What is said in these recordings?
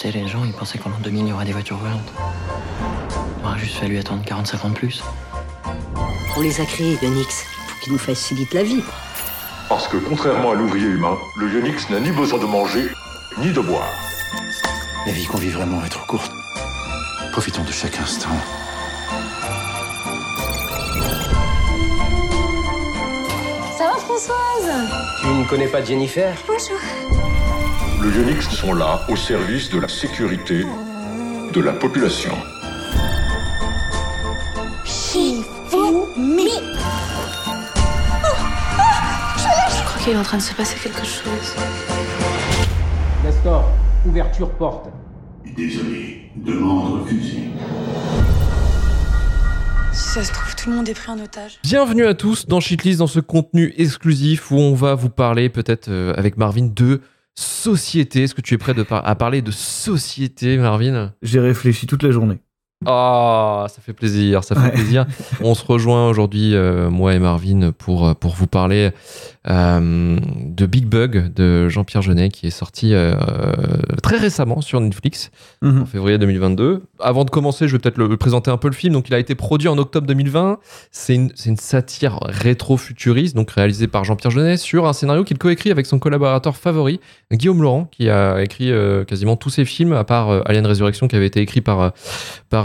Sais, les gens, ils pensaient qu'en l'an 2000, il y aura des voitures volantes. Il aura juste fallu attendre 45 ans de plus. On les a créés, Ionix, pour qu'ils nous facilitent la vie. Parce que contrairement à l'ouvrier humain, le Ionix n'a ni besoin de manger, ni de boire. La vie qu'on vit vraiment est trop courte. Profitons de chaque instant. Ça va Françoise? Tu ne connais pas Jennifer? Bonjour. Le Ionix sont là au service de la sécurité de la population. Shifumi. Je crois qu'il est en train de se passer quelque chose. Castor, ouverture porte. Désolé, demande refusée. Si ça se trouve, tout le monde est pris en otage. Bienvenue à tous dans Shitlist, dans ce contenu exclusif où on va vous parler peut-être euh, avec Marvin de société. Est-ce que tu es prêt à parler de société, Marvin? J'ai réfléchi toute la journée. Ah, ça fait plaisir, ça fait Ouais. plaisir. On se rejoint aujourd'hui, euh, moi et Marvin, pour, euh, pour vous parler euh, de Big Bug de Jean-Pierre Jeunet qui est sorti euh, très récemment sur Netflix Mhm. en février 2022. Avant de commencer, je vais peut-être le, présenter un peu le film. Donc, il a été produit en octobre 2020. C'est une, satire rétro-futuriste, donc réalisée par Jean-Pierre Jeunet sur un scénario qu'il coécrit avec son collaborateur favori, Guillaume Laurent, qui a écrit quasiment tous ses films, à part Alien Résurrection, qui avait été écrit par, euh,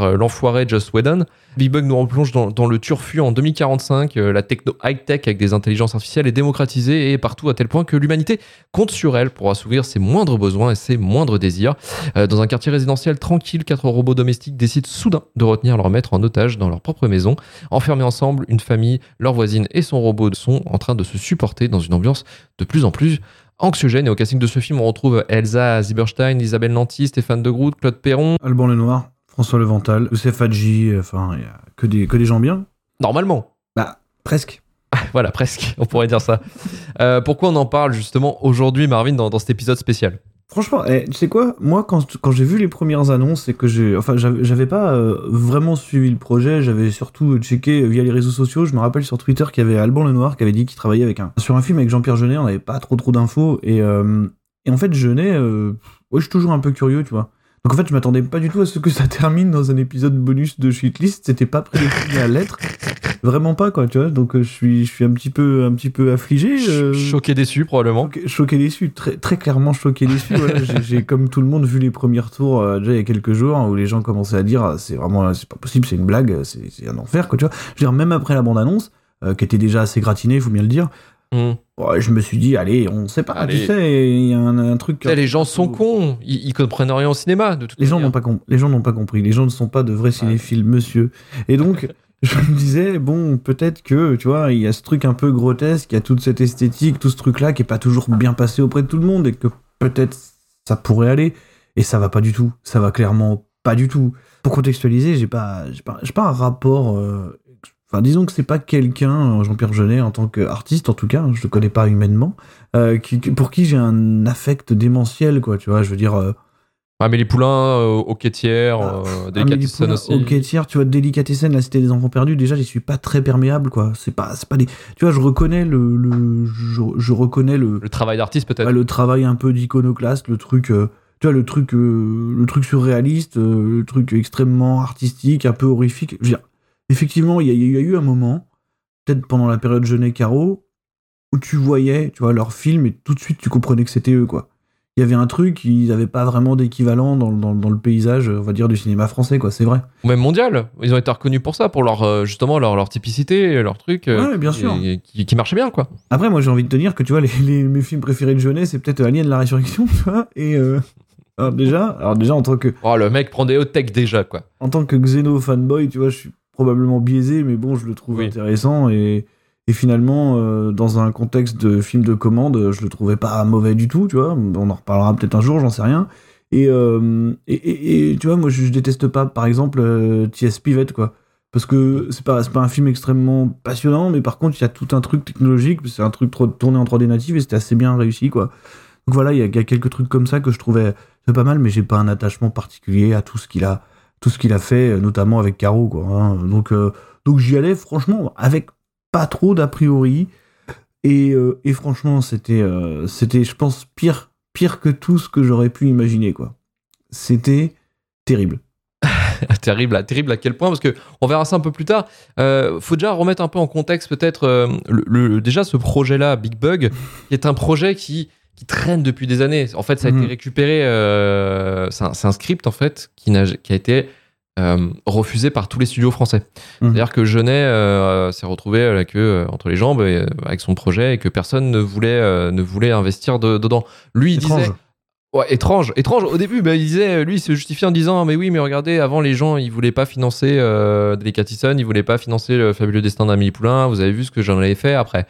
euh, l'enfoiré Joss Whedon. Big nous replonge dans, dans le turfu en 2045. euh, la techno high-tech avec des intelligences artificielles est démocratisée et partout à tel point que l'humanité compte sur elle pour assouvir ses moindres besoins et ses moindres désirs. Euh, dans un quartier résidentiel tranquille, quatre robots domestiques décident soudain de retenir leur maître en otage dans leur propre maison. Enfermés ensemble, une famille, leur voisine et son robot sont en train de se supporter dans une ambiance de plus en plus anxiogène. Et au casting de ce film, on retrouve Elsa Zieberstein, Isabelle Nanty, Stéphane de Groot, Claude Perron. Alban Lenoir, François Levental, Youssef Hadji, euh, enfin, il y a que des, que des gens bien. Normalement. Bah, presque. Voilà, presque, on pourrait dire ça. Euh, pourquoi on en parle justement aujourd'hui, Marvin, dans, dans cet épisode spécial? Franchement, eh, tu sais quoi? Moi, quand, quand j'ai vu les premières annonces et que j'ai. Enfin, j'avais pas euh, vraiment suivi le projet, j'avais surtout checké via les réseaux sociaux. Je me rappelle sur Twitter qu'il y avait Alban Lenoir qui avait dit qu'il travaillait avec un, sur un film avec Jean-Pierre Jeunet, on n'avait pas trop trop d'infos. Et, euh, et en fait, Jeunet, ouais, je suis toujours un peu curieux, tu vois. Donc en fait, je m'attendais pas du tout à ce que ça termine dans un épisode bonus de Shitlist. C'était pas prédestiné à l'être. Vraiment pas, quoi, tu vois. Donc euh, je suis, je suis un petit peu, un petit peu affligé. euh, Choqué, déçu, probablement. Choqué, choqué déçu, très, très clairement choqué déçu. voilà. J'ai- comme tout le monde, vu les premiers tours euh, déjà il y a quelques jours hein, où les gens commençaient à dire ah, c'est vraiment, c'est pas possible, c'est une blague, c'est, c'est un enfer, quoi, tu vois. Je veux dire, même après la bande-annonce, euh, qui était déjà assez gratinée, il faut bien le dire, Ouais, je me suis dit, allez, on sait pas, Allez. tu sais, il y a un, un truc. Les gens sont cons, ils, ils comprennent rien au cinéma. De toute Les gens n'ont pas, com- les gens n'ont pas compris. Les gens ne sont pas de vrais cinéphiles, monsieur. Et donc, je me disais, bon, peut-être que, tu vois, il y a ce truc un peu grotesque, il y a toute cette esthétique, tout ce truc-là qui est pas toujours bien passé auprès de tout le monde et que peut-être ça pourrait aller. Et ça va pas du tout. Ça va clairement pas du tout. Pour contextualiser, j'ai pas, j'ai pas, j'ai pas un rapport. euh, Enfin, disons que c'est pas quelqu'un, euh, Jean-Pierre Jeunet, en tant qu'artiste, en tout cas, hein, je le connais pas humainement, euh, qui, pour qui j'ai un affect démentiel, quoi, tu vois, je veux dire. euh, Amélie Poulain, euh, au quêtière, Ah, euh, Poulain, aussi. Tiers, tu vois, Delicatessen, la cité des enfants perdus, déjà, j'y suis pas très perméable, quoi. C'est pas, c'est pas des. Tu vois, je reconnais le. le- je, je reconnais le, Le travail d'artiste, peut-être. le travail un peu d'iconoclaste, le truc. euh, tu vois, le truc, le truc surréaliste, le truc extrêmement artistique, un peu horrifique. Je veux dire, effectivement, il y, a- il y a eu un moment, peut-être pendant la période Jeunet Caro, où tu voyais, tu vois, leurs films et tout de suite tu comprenais que c'était eux, quoi. Il y avait un truc, ils n'avaient pas vraiment d'équivalent dans, dans, dans le paysage, on va dire, du cinéma français, quoi, c'est vrai. Ou même mondial. Ils ont été reconnus pour ça, pour leur, euh, justement leur, leur typicité, leur truc. euh, Ouais, bien qui- sûr. Qui, qui marchait bien, quoi. Après, moi, j'ai envie de te dire que, tu vois, les, les- mes films préférés de Jeunet, c'est peut-être Alien la Résurrection, tu vois, et... euh, alors déjà, alors déjà en tant que Oh, le mec prend des hot tech déjà, quoi. en tant que Xeno fanboy, tu vois, je suis probablement biaisé, mais bon, je le trouve Oui. intéressant et, et finalement, euh, dans un contexte de film de commande, je le trouvais pas mauvais du tout, tu vois. On en reparlera peut-être un jour, j'en sais rien. Et, euh, et, et- et, tu vois, moi, je, je déteste pas, par exemple, euh, T.S. Pivot, quoi. Parce que c'est pas, pas un film extrêmement passionnant, mais par contre, il y a tout un truc technologique, c'est un truc trop- tourné en 3D native et c'était assez bien réussi, quoi. Donc voilà, il y, y a quelques trucs comme ça que je trouvais pas mal, mais j'ai pas un attachement particulier à tout ce qu'il a tout ce qu'il a fait, notamment avec Caro, quoi. hein. Donc, euh, donc j'y allais, franchement, avec pas trop d'a priori. Et, euh, et franchement, c'était, euh, c'était, je pense, pire, pire que tout ce que j'aurais pu imaginer, quoi. c'était terrible. terrible, à- terrible à quel point Parce que on verra ça un peu plus tard. Euh, faut déjà remettre un peu en contexte peut-être euh, le- déjà ce projet-là, Big Bug, qui est un projet qui qui traîne depuis des années. En fait, ça a été récupéré. euh, c'est un, script en fait qui, a été euh, refusé par tous les studios français. Mhm. C'est-à-dire que Jeunet euh, s'est retrouvé la queue entre les jambes et, avec son projet et que personne ne voulait ne voulait investir de- dedans. Lui, il Étrange. disait Ouais, étrange, étrange. Au début, bah, il disait, lui, il se justifiait en disant, mais oui, mais regardez, avant les gens, ils voulaient pas financer euh, Delicatessen, ils voulaient pas financer le fabuleux destin d'Amélie Poulain. Vous avez vu ce que j'en avais fait après.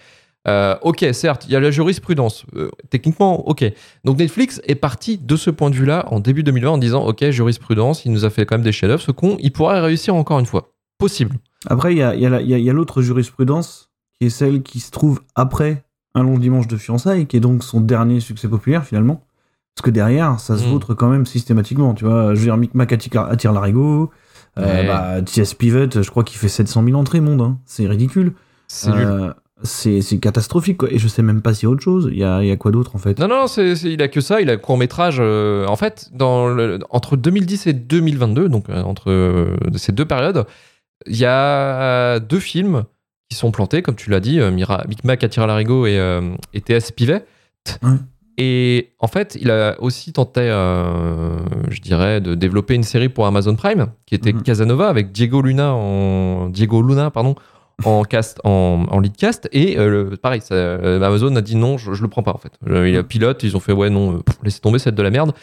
Euh, ok, certes, il y a la jurisprudence. Euh, techniquement, ok. Donc Netflix est parti de ce point de vue-là en début 2020 en disant, ok, jurisprudence, il nous a fait quand même des chefs-d'œuvre. Ce con, il pourrait réussir encore une fois. Possible. Après, il y a, il y a la- il y a- il y a l'autre jurisprudence, qui est celle qui se trouve après Un long dimanche de fiançailles, qui est donc son dernier succès populaire finalement. Parce que derrière, ça se Mm. vautre quand même systématiquement, tu vois. Je veux dire, Mick Mac attire, attire l'arigot. Euh, Ouais. bah, T.S. Pivot, je crois qu'il fait 700 000 entrées, monde. hein. C'est ridicule. C'est nul. Euh, c'est catastrophique, quoi. Et je sais même pas s'il y a autre chose. Il y a, il y a quoi d'autre, en fait? Non, non, c'est- il a que ça. Il a court métrage. en fait, dans le- entre 2010 et 2022, donc euh, entre euh, ces deux périodes, il y a deux films qui sont plantés, comme tu l'as dit, euh, Mira, Mick Mac l'arigot et, euh, et T.S. Pivet. Ouais. Et en fait, il a aussi tenté, euh, je dirais, de développer une série pour Amazon Prime, qui était Mhm. Casanova avec Diego Luna en Diego Luna, pardon, en cast, en, en lead cast. Et euh, le- pareil, ça, euh, Amazon a dit non, je, je le prends pas en fait. Euh, il a pilote, ils ont fait ouais non, pff, laissez tomber, c'est de la merde.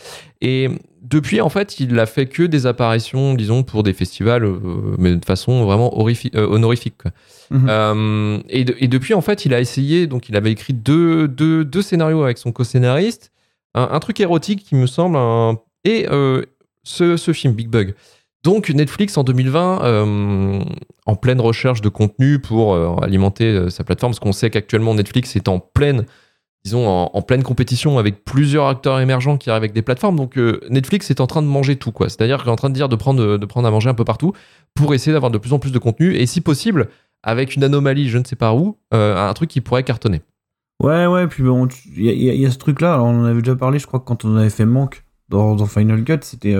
Et depuis, en fait, il a fait que des apparitions, disons, pour des festivals, euh, mais de façon vraiment honorifique. quoi. Mhm. Euh, et, de- et depuis, en fait, il a essayé, donc il avait écrit deux, deux, deux scénarios avec son co-scénariste, un, un truc érotique qui me semble, un- et ce, ce film, Big Bug. Donc Netflix en 2020, euh, en pleine recherche de contenu pour euh, alimenter euh, sa plateforme, parce qu'on sait qu'actuellement Netflix est en pleine, disons, en, pleine compétition avec plusieurs acteurs émergents qui arrivent avec des plateformes. Donc Netflix est en train de manger tout, quoi. C'est-à-dire qu'il est en train de dire de prendre, à manger un peu partout pour essayer d'avoir de plus en plus de contenu et si possible avec une anomalie, je ne sais pas où, un truc qui pourrait cartonner. Ouais, ouais, puis bon, il y, a- il y y a ce truc-là, on en avait déjà parlé, je crois quand on avait fait Manque dans Final Cut, c'était.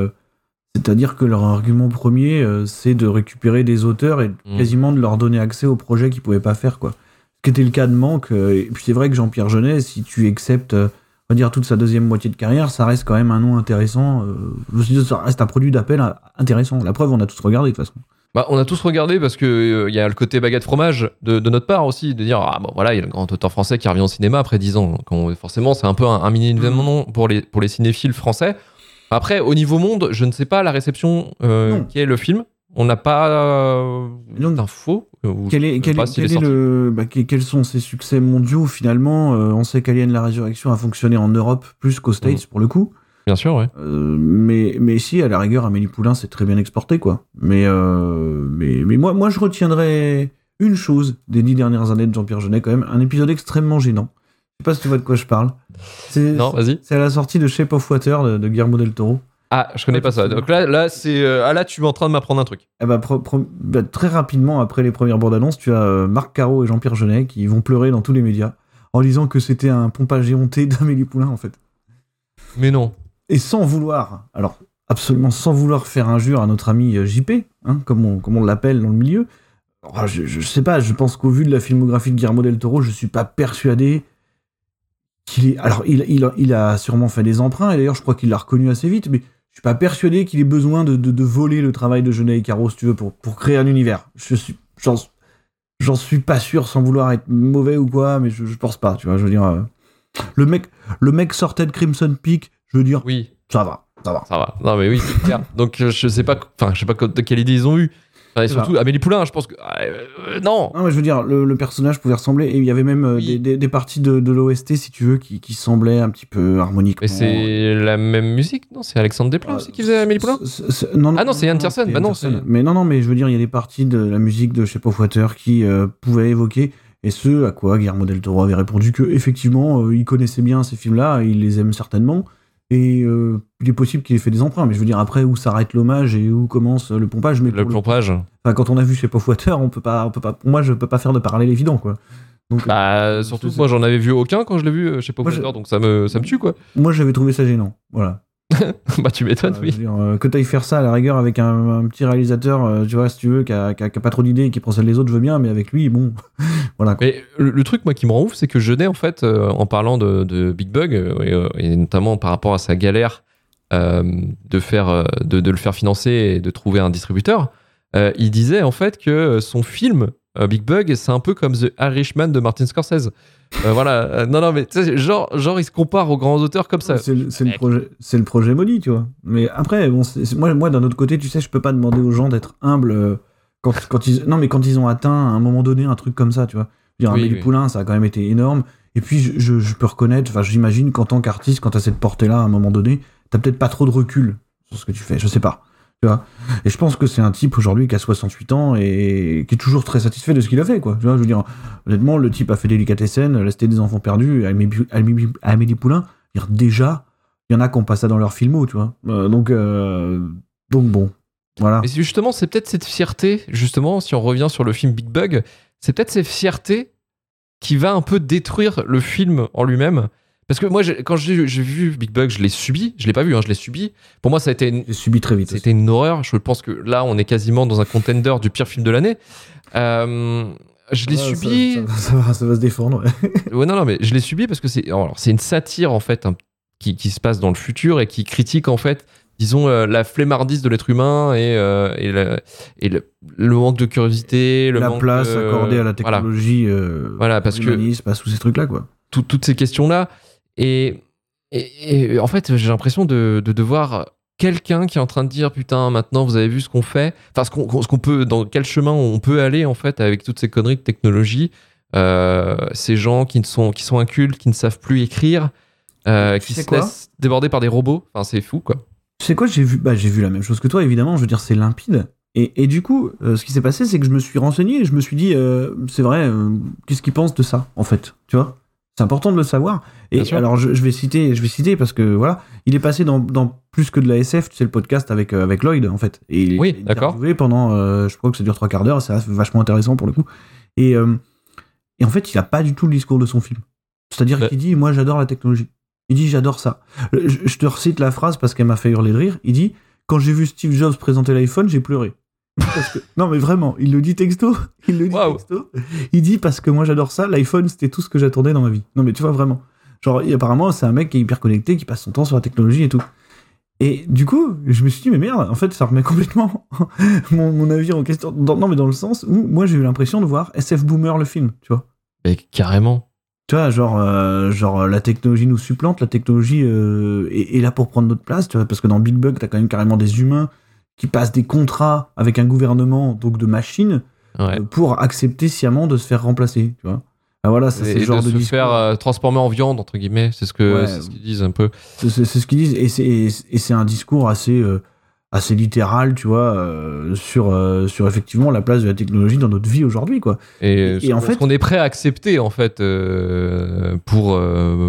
C'est-à-dire que leur argument premier, euh, c'est de récupérer des auteurs et Mm. quasiment de leur donner accès aux projets qu'ils pouvaient pas faire, quoi. Ce qui était le cas de Manque. euh, et puis c'est vrai que Jean-Pierre Jeunet, si tu acceptes, euh, on va dire, toute sa deuxième moitié de carrière, ça reste quand même un nom intéressant. euh, je me suis dit, ça reste un produit d'appel intéressant. La preuve, on a tous regardé de toute façon. Bah, on a tous regardé parce que euh, il y a le côté baguette fromage de, de notre part aussi, de dire ah bon voilà il y a le grand auteur français qui revient au cinéma après 10 ans. Quand, forcément c'est un peu un, un mini événement pour les pour les cinéphiles français. Après au niveau monde, je ne sais pas la réception euh, qui est le film. On n'a pas euh, d'infos. Quel est, quel quel est le, bah, que- quels sont ses succès mondiaux finalement Euh, On sait qu'Alien la Résurrection a fonctionné en Europe plus qu'aux States pour le coup. Bien sûr, ouais. Euh, mais, mais si, à la rigueur, Amélie Poulain, c'est très bien exporté, quoi. Mais, euh, mais, mais moi, moi, je retiendrai une chose des dix dernières années de Jean-Pierre Jeunet, quand même, un épisode extrêmement gênant. Je sais pas si tu vois de quoi je parle. Non, vas-y. c'est à la sortie de Shape of Water de, de Guillermo del Toro. Ah, je connais Ouais, pas ça. Donc là, là c'est euh, ah là tu es en train de m'apprendre un truc. Eh ben, bah, très rapidement, après les premières bandes annonces, tu as euh, Marc Caro et Jean-Pierre Jeunet qui vont pleurer dans tous les médias en disant que c'était un pompage éhonté d'Amélie Poulain, en fait. Mais non. et sans vouloir, alors absolument sans vouloir faire injure à notre ami euh, JP, hein, comme on, comme on l'appelle dans le milieu, alors, je, je sais pas, je pense qu'au vu de la filmographie de Guillermo del Toro, je suis pas persuadé qu'il est. Alors, il, il, a- il a sûrement fait des emprunts, et d'ailleurs, je crois qu'il l'a reconnu assez vite, mais je suis pas persuadé qu'il ait besoin de, de, de voler le travail de Jeunet et Caro, si tu veux, pour, pour créer un univers. Je suis. J'en, suis pas sûr sans vouloir être mauvais ou quoi, mais je, je pense pas, tu vois, je veux dire. euh, le mec, le mec sortait de Crimson Peak, je veux dire, Oui, ça va, ça va. ça va. Non mais oui, c'est clair. Donc je sais pas, enfin je sais pas de quelle idée ils ont eu. Enfin, et surtout Amélie Poulain, je pense que ah, euh, euh, non. Non, mais je veux dire, le, le personnage pouvait ressembler, et il y avait même euh, Oui. des, des- des parties de, de l'OST, si tu veux, qui, qui semblaient un petit peu harmoniquement. Mais c'est la même musique, non C'est Alexandre Desplat aussi qui faisait Amélie Poulain non, Ah non, c'est Yann Tiersen. Bah non, Mais non, non, mais je veux dire, il y a des parties de la musique de Shape of Water qui euh, pouvaient évoquer, et ce à quoi Guillermo del Toro avait répondu que effectivement, euh, il connaissait bien ces films-là, il les aime certainement, et euh, il est possible qu'il ait fait des emprunts, mais je veux dire, après, où s'arrête l'hommage et où commence le pompage, mais Le pompage. enfin, quand on a vu Shape of Water, on peut pas, on peut pas, moi, je peux pas faire de parallèle évident, quoi. Donc, Bah surtout c'est- que moi j'en avais vu aucun quand je l'ai vu, euh, Moi, je- donc ça me ça me tue quoi. moi, j'avais trouvé ça gênant, voilà. bah tu m'étonnes, Euh, oui. dire, euh, que t'ailles faire ça à la rigueur avec un, un petit réalisateur, euh, tu vois, si tu veux, qui a, qui a- qui a pas trop d'idées et qui prend celle des autres, je veux bien, mais avec lui, bon, voilà. quoi. Mais le, le truc, moi, qui me rend ouf, c'est que Jeunet, en fait, en parlant de, de Big Bug, et, et notamment par rapport à sa galère de, faire, de, de le faire financer et de trouver un distributeur, il disait en fait que son film, Big Bug, c'est un peu comme The Irishman de Martin Scorsese. Euh, voilà, Euh, non, non, mais tu sais, genre, genre, il se compare aux grands auteurs comme ça. C'est le, projet, c'est le projet maudit, tu vois. Mais après, bon, moi, moi d'un autre côté, tu sais, je peux pas demander aux gens d'être humbles euh, quand, quand ils, non, mais quand ils ont atteint à un moment donné un truc comme ça, tu vois. Je veux dire, Oui, Amélie oui. Poulain, ça a quand même été énorme. Et puis, je, je- je peux reconnaître, enfin, j'imagine qu'en tant qu'artiste, quand t'as cette portée-là, à un moment donné, t'as peut-être pas trop de recul sur ce que tu fais. Je sais pas. Et je pense que c'est un type aujourd'hui qui a 68 ans et qui est toujours très satisfait de ce qu'il a fait, quoi. Tu vois, je veux dire, honnêtement, le type a fait Délicatessen, La Cité des Enfants Perdus, Amélie, Amélie- Amélie Poulain. Dire, déjà, il y en a qui ont pas ça dans leur filmo, tu vois. Euh, donc, euh, donc bon, voilà. Mais justement, c'est peut-être cette fierté, justement, si on revient sur le film Big Bug, c'est peut-être cette fierté qui va un peu détruire le film en lui-même. Parce que moi, quand j'ai vu Big Bug, je l'ai subi. Je l'ai pas vu, hein, je l'ai subi. Pour moi, ça a été une, subi très vite. c'était une horreur. Je pense que là, on est quasiment dans un contender du pire film de l'année. Euh, je l'ai Ouais, subi. Ça, ça- ça va, ça va se défendre. ouais. Ouais, non, non, mais je l'ai subi parce que c'est alors, c'est une satire, en fait, hein, qui, qui se passe dans le futur et qui critique, en fait, disons, euh, la flemmardise de l'être humain et, euh, et, le, et le, le manque de curiosité, le la manque place accordée à la voilà. technologie, euh, Voilà, parce que- à tous ces trucs-là, quoi. tout- toutes ces questions-là. Et, et, et en fait, j'ai l'impression de, de devoir quelqu'un qui est en train de dire putain maintenant vous avez vu ce qu'on fait enfin ce qu'on peut dans quel chemin on peut aller en fait avec toutes ces conneries de technologie Euh, ces gens qui ne sont qui sont incultes qui ne savent plus écrire euh, qui se laissent déborder par des robots enfin c'est fou quoi Tu sais quoi, j'ai vu, bah, j'ai vu la même chose que toi, évidemment. Je veux dire, c'est limpide. Et, et du coup, euh, ce qui s'est passé, c'est que je me suis renseigné et je me suis dit, c'est vrai, qu'est-ce qu'ils pensent de ça, en fait Tu vois? C'est important de le savoir. Et alors, je, je vais citer, je vais citer parce que voilà, il est passé dans, dans plus que de la SF, tu sais, le podcast avec, euh, avec Lloyd, en fait. Et il, Oui, d'accord. pendant, euh, je crois que ça dure trois quarts d'heure, c'est vachement intéressant pour le coup. Et, euh, et en fait, il a pas du tout le discours de son film. C'est-à-dire Ouais. qu'il dit, moi, j'adore la technologie. Il dit, j'adore ça. Je, je te recite la phrase parce qu'elle m'a fait hurler de rire. Il dit, quand j'ai vu Steve Jobs présenter l'iPhone, j'ai pleuré. Parce que- non, mais vraiment, il le dit texto. Il le dit texto. Il dit, parce que moi, j'adore ça. L'iPhone, c'était tout ce que j'attendais dans ma vie. Non, mais tu vois, vraiment. Genre, apparemment, c'est un mec qui est hyper connecté, qui passe son temps sur la technologie et tout. Et du coup, je me suis dit, mais merde, en fait, ça remet complètement mon, mon avis en question. Dans- non, mais dans le sens où, moi, j'ai eu l'impression de voir SF Boomer le film, tu vois. mais carrément Tu vois, genre, euh, genre la technologie nous supplante, la technologie euh, est, est là pour prendre notre place, tu vois, parce que dans Big Bug, t'as quand même carrément des humains qui passent des contrats avec un gouvernement, donc de machines, ouais euh, pour accepter sciemment de se faire remplacer, tu vois. Ah voilà, c'est le de genre de, se discours. faire euh, transformer en viande entre guillemets c'est ce que Ouais. c'est ce qu'ils disent un peu C'est ce qu'ils disent, et c'est un discours assez euh, assez littéral, tu vois, euh, sur sur effectivement la place de la technologie dans notre vie aujourd'hui, quoi. et, Et- et en ce fait- qu'on est prêt à accepter en fait pour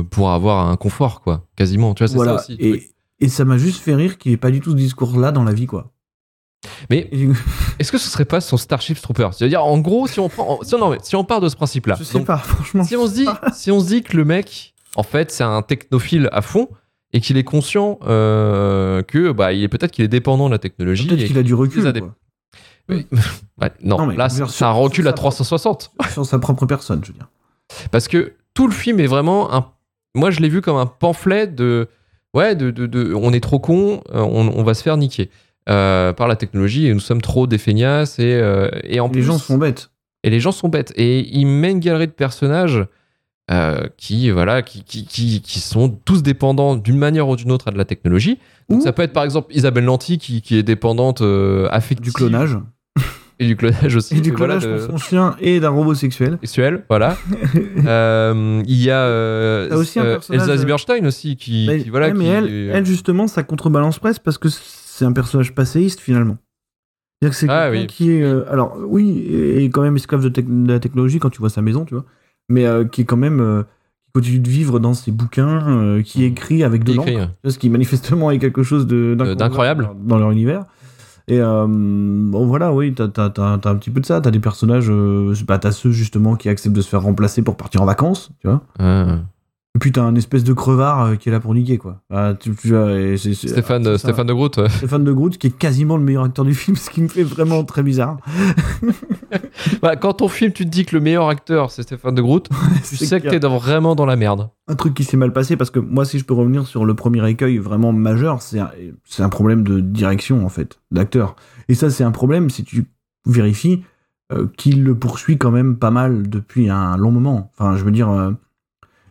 pour avoir un confort quoi quasiment tu vois c'est Voilà. ça aussi et, et ça m'a juste fait rire qu'il n'y ait pas du tout ce discours-là dans la vie, quoi. Mais est-ce que ce serait pas son Starship Trooper? C'est-à-dire en gros si on prend si on, non, mais si on part de ce principe là je sais pas, franchement. si on se dit si on se dit que le mec en fait c'est un technophile à fond et qu'il est conscient euh, que bah il est peut-être qu'il est dépendant de la technologie Peut-être qu'il a du recul a des- quoi. Ouais, non, Non, mais là c'est un recul à sa- 360 sur sa propre personne, je veux dire. Parce que tout le film est vraiment un. Moi, je l'ai vu comme un pamphlet de. Ouais, de, de, de- on est trop con, euh, on, on va se faire niquer euh, par la technologie et nous sommes trop des feignasses et, euh, et en les plus. gens sont bêtes. Et les gens sont bêtes. Et il met une galerie de personnages euh, qui, voilà, qui, qui, qui, qui sont tous dépendants d'une manière ou d'une autre à de la technologie. Donc ça peut être par exemple Isabelle Lanty qui, qui est dépendante euh, affective. Du clonage. Et du clonage aussi. Et du mais voilà, clonage de- pour son chien et d'un robot sexuel. sexuel, voilà. Euh, il y a euh, T'as aussi un personnage, Elsa Zieberstein aussi qui, qui, voilà ouais, mais qui- elle, elle, justement, ça contrebalance presque parce que c'est un personnage passéiste finalement. C'est-à-dire que c'est Ah, quelqu'un oui. qui est. euh, alors, oui, et quand même esclave de, la technologie quand tu vois sa maison, tu vois. Mais euh, qui est quand même. euh, qui continue de vivre dans ses bouquins, euh, qui Mhm. écrit avec de l'encre. Ce qui manifestement est quelque chose de- d'incroyable. dans leur univers. Et bon voilà, oui, t'as t'as- t'as- t'as un petit peu de ça. T'as des personnages, bah, t'as ceux justement qui acceptent de se faire remplacer pour partir en vacances, tu vois. Ah. Et puis t'as un espèce de crevard euh, qui est là pour niquer, quoi. Ah, tu- tu vois, et c'est- c'est- Stéphane. Stéphane de Groot. ouais. Stéphane de Groot, qui est quasiment le meilleur acteur du film, ce qui me fait vraiment très bizarre. Bah, quand ton film, tu te dis que le meilleur acteur, c'est Stéphane de Groot, tu sais que t'es dans- vraiment dans la merde. un truc qui s'est mal passé parce que moi si je peux revenir sur le premier écueil vraiment majeur c'est un, c'est un problème de direction en fait d'acteur et ça c'est un problème si tu vérifies euh, qu'il le poursuit quand même pas mal depuis un long moment enfin je veux dire euh,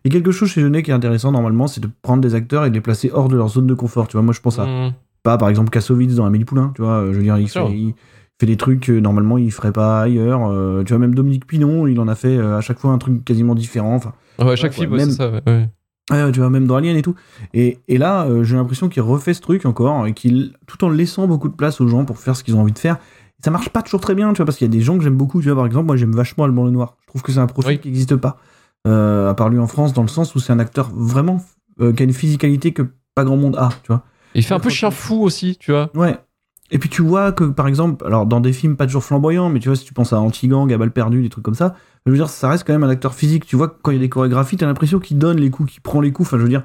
il y a quelque chose chez Jeunet qui est intéressant normalement c'est de prendre des acteurs et de les placer hors de leur zone de confort tu vois moi je pense à Mmh. pas par exemple Kassovitz dans Amélie Poulain tu vois je veux dire il fait, il fait des trucs que normalement il ferait pas ailleurs euh, tu vois même Dominique Pinon il en a fait euh, à chaque fois un truc quasiment différent enfin Ouais, chaque Ouais, film, c'est ça. ouais, tu vois, même dans Alien et tout. Et, et là, euh, j'ai l'impression qu'il refait ce truc encore, et qu'il, tout en laissant beaucoup de place aux gens pour faire ce qu'ils ont envie de faire, ça marche pas toujours très bien, tu vois, parce qu'il y a des gens que j'aime beaucoup, tu vois, par exemple, moi j'aime vachement Alban Lenoir. Je trouve que c'est un profil Oui. qui n'existe pas, euh, à part lui en France, dans le sens où c'est un acteur vraiment euh, qui a une physicalité que pas grand monde a, tu vois. Il fait un peu chien fou aussi, tu vois. Ouais. Et puis tu vois que, par exemple, alors dans des films pas toujours flamboyants, mais tu vois, si tu penses à Antigang, à Balle perdue, des trucs comme ça, je veux dire, ça reste quand même un acteur physique. Tu vois, quand il y a des chorégraphies, t'as l'impression qu'il donne les coups, qu'il prend les coups. Enfin, je veux dire,